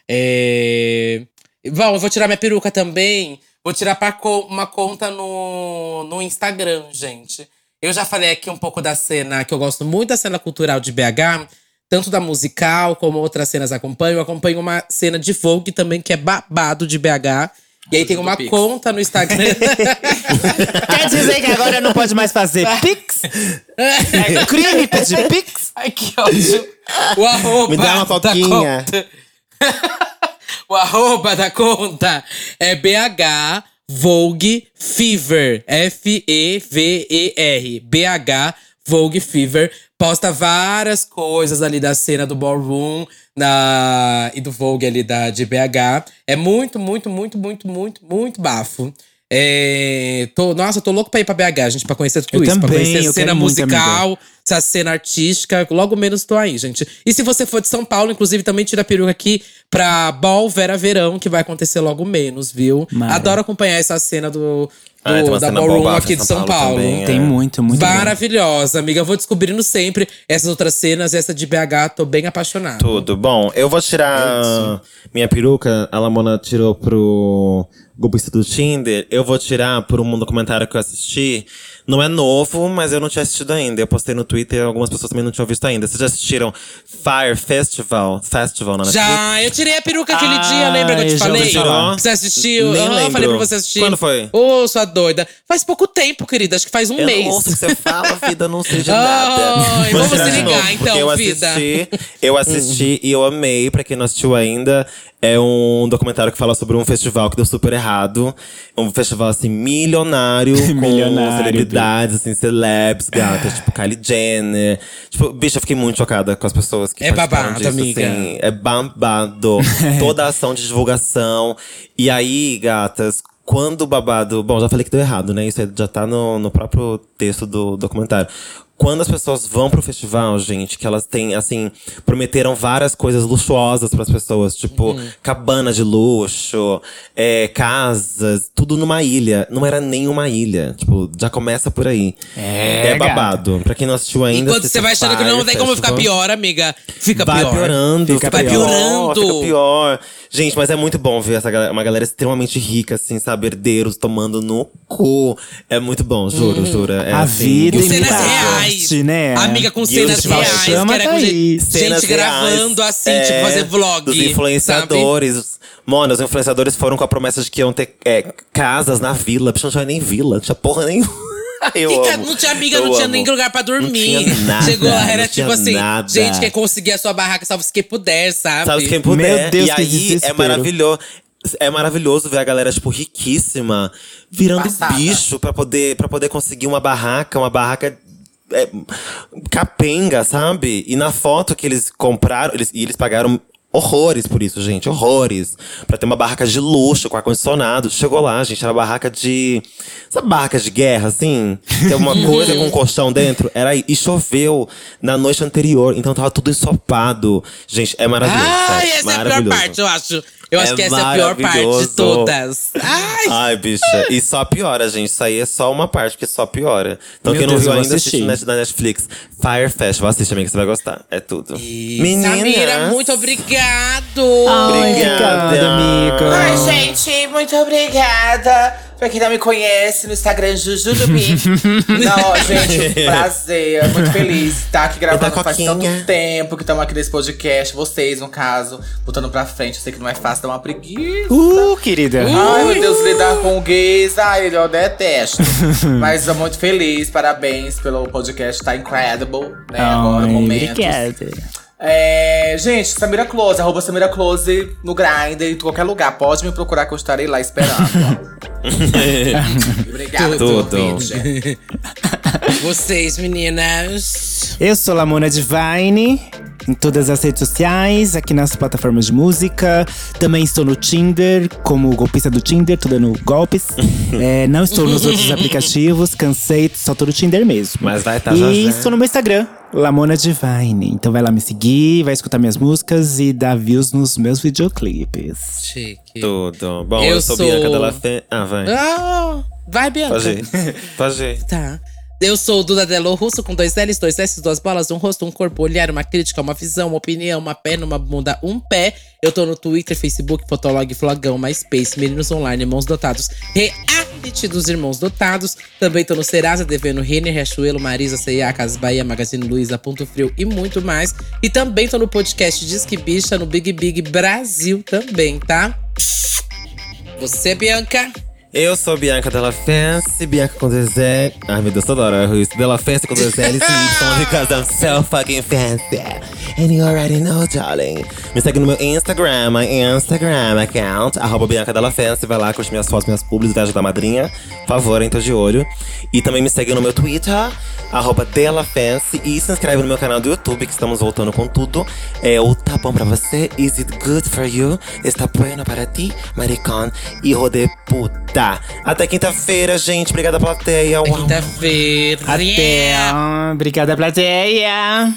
É... Bom, eu vou tirar minha peruca também. Vou tirar pra co- uma conta no, no Instagram, gente. Eu já falei aqui um pouco da cena, que eu gosto muito da cena cultural de BH. Tanto da musical, como outras cenas acompanho. Eu acompanho uma cena de Vogue também, que é babado de BH. E aí tem uma Pix. conta no Instagram. Quer dizer que agora não pode mais fazer Pix? É crime pedir Pix? Ai, que ódio. O arroba Me dá uma da coquinha. conta. o arroba da conta é BH Vogue Fever. F-E-V-E-R. BH Vogue Fever. Posta várias coisas ali da cena do ballroom na, e do Vogue ali da, de BH. É muito, muito, muito, muito, muito, muito bafo. É, tô, nossa, eu tô louco pra ir pra BH, gente, pra conhecer tudo Eu isso. pra também, conhecer eu a cena muito, musical, essa cena artística. Logo menos tô aí, gente. E se você for de São Paulo, inclusive, também tira a peruca aqui pra Ball Vera Verão, que vai acontecer logo menos, viu? Mara. Adoro acompanhar essa cena do, do- Ah, tem uma da Ballroom aqui de São Paulo Paulo. também, é. Tem muito, muito bom. Maravilhosa, amiga. Eu vou descobrindo sempre essas outras cenas. Essa de BH, tô bem apaixonada. Tudo. Bom, eu vou tirar minha peruca. A Lamona tirou pro golpista do Tinder. Eu vou tirar por um documentário que eu assisti. Não é novo, mas eu não tinha assistido ainda. Eu postei no Twitter e algumas pessoas também não tinham visto ainda. Vocês já assistiram Fire Festival? Festival na Netflix? Já, eu tirei a peruca aquele dia, lembra que eu te Ai, falei? falar. Você assistiu? Nem Aham, eu falei pra você assistir. Quando foi? Ô, sua doida. Faz pouco tempo, querida. Acho que faz um Eu mês. não ouço o que você fala, vida, não seja Ai, nada. vamos tirar se de ligar, então, eu vida. assisti, eu assisti e eu amei. Pra quem não assistiu ainda, é um documentário que fala sobre um festival que deu super errado. Um festival, assim, milionário. com Milionário, celebridades, assim, celebs, gatas. tipo, Kylie Jenner. Tipo, bicho, eu fiquei muito chocada com as pessoas que É babado, disso, amiga. assim. É babado. Toda a ação de divulgação. E aí, gatas, quando o babado. Bom, já falei que deu errado, né? Isso já tá no, no próprio texto do documentário. Quando as pessoas vão pro festival, gente, que elas têm, assim, prometeram várias coisas luxuosas pras pessoas, tipo, cabana de luxo, é, casas, tudo numa ilha. Não era nem uma ilha. Tipo, já começa por aí. É, É babado. Pra quem não assistiu ainda. Enquanto você vai achando que não tem como ficar pior, amiga. Fica Vai pior. piorando, Fica Vai pior. piorando. Fica pior. Gente, mas é muito bom ver essa galera, uma galera extremamente rica, assim, sabe? Herdeiros tomando no cu. É muito bom, juro, juro. É, A assim, vida Com e- cenas imita reais. né? Amiga, com o cenas festival reais. chama, que era tá aí. gente, cenas gente gravando reais, assim, é, tipo, fazer vlog. Dos sabe? influenciadores. Mano, os influenciadores foram com a promessa de que iam ter é, casas na vila. Bicho, não tinha nem vila, não tinha porra nenhuma. Eu amo. não tinha amiga, Eu não tinha amo. nem lugar pra dormir. Não tinha nada, Chegou lá, era não tipo tinha assim: nada. gente, quer conseguir a sua barraca, salve se quem puder, sabe? Sabe quem puder. Meu Deus, e que aí desespero. é maravilhoso. É maravilhoso ver a galera, tipo, riquíssima, virando Passada. bicho pra poder, pra poder conseguir uma barraca, uma barraca. É, capenga, sabe? E na foto que eles compraram, eles, e eles pagaram horrores por isso, gente, horrores. Pra ter uma barraca de luxo, com ar-condicionado. Chegou lá, gente, era barraca de. Sabe, barraca de guerra, assim? Tem uma coisa com um colchão dentro? Era aí. E choveu na noite anterior, então tava tudo ensopado. Gente, é maravilhoso. Ai, sério, essa é a pior parte, eu acho. Eu acho É que essa é a pior parte de todas. Ai! Ai, bicha. E só piora, gente. Isso aí é só uma parte, porque só piora. Então, Quem quem não Deus, viu eu vou ainda, assiste assistir. na Netflix. Fire Festival. Assiste, amiga, que você vai gostar. É tudo. Samira, muito obrigado! Obrigada. Obrigada, amiga. Ai, gente, muito obrigada. Pra quem não me conhece, no Instagram Jujurubi. não, gente, prazer. Muito feliz de estar aqui gravando. E da Faz tanto tempo que estamos aqui nesse podcast. Vocês, no caso, botando pra frente. Eu sei que não é fácil, dá uma preguiça. Uh, querida. Ai, meu Deus, lidar com gays, ai, eu detesto. Mas eu muito feliz, parabéns pelo podcast, tá incredible, né? Agora, Ai, momento. obrigada. É, gente, Samira Close, arroba Samira Close no Grindr, em qualquer lugar. Pode me procurar que eu estarei lá esperando. Obrigada, Tudo. Vocês, meninas. Eu sou Lamona Divine, em todas as redes sociais, aqui nas plataformas de música. Também estou no Tinder, como golpista do Tinder, tô dando golpes. É, não estou nos outros aplicativos, cansei, só tô no Tinder mesmo. Mas vai tá E já. estou no meu Instagram, Lamona Divine. Então vai lá me seguir, vai escutar minhas músicas e dar views nos meus videoclipes. Chique. Tudo. Bom, Eu eu, sou, sou- Bianca Della Fé. Ah, vai. Ah, vai, Bianca. Pode ir. Pode ir. Tá. Eu sou o Duda Delo Russo, com dois L's, dois S, duas bolas, um rosto, um corpo, olhar, uma crítica, uma visão, uma opinião, uma perna, uma bunda, um pé. Eu tô no Twitter, Facebook, Fotolog, Flogão, MySpace, Meninos Online, Irmãos Dotados, Reality dos Irmãos Dotados. Também tô no Serasa, devendo Renner, Riachuelo, Marisa, C&A, Casas Bahia, Magazine Luiza, Ponto Frio e muito mais. E também tô no podcast Disque Bicha, no Big Big Brasil também, tá? Você, Bianca? Eu sou Bianca Della Fancy, Bianca com dois L. Ai meu Deus, toda hora eu erro isso. Della Fancy com dois L's e Y because I'm so fucking fancy. And you already know, darling. Me segue no meu Instagram, my Instagram account, arroba Bianca Della Fancy. Vai lá, curte minhas fotos, minhas publis, viagem da madrinha. Por favor, tô de olho. E também me segue no meu Twitter, arroba Della Fancy. E se inscreve no meu canal do YouTube, que estamos voltando com tudo. É o Tá Bom Pra Você, Is It Good For You? Está bueno para ti, maricón, hijo de Até quinta-feira, gente. Obrigada, plateia. É Uau. quinta-feira. Até. Obrigada, plateia.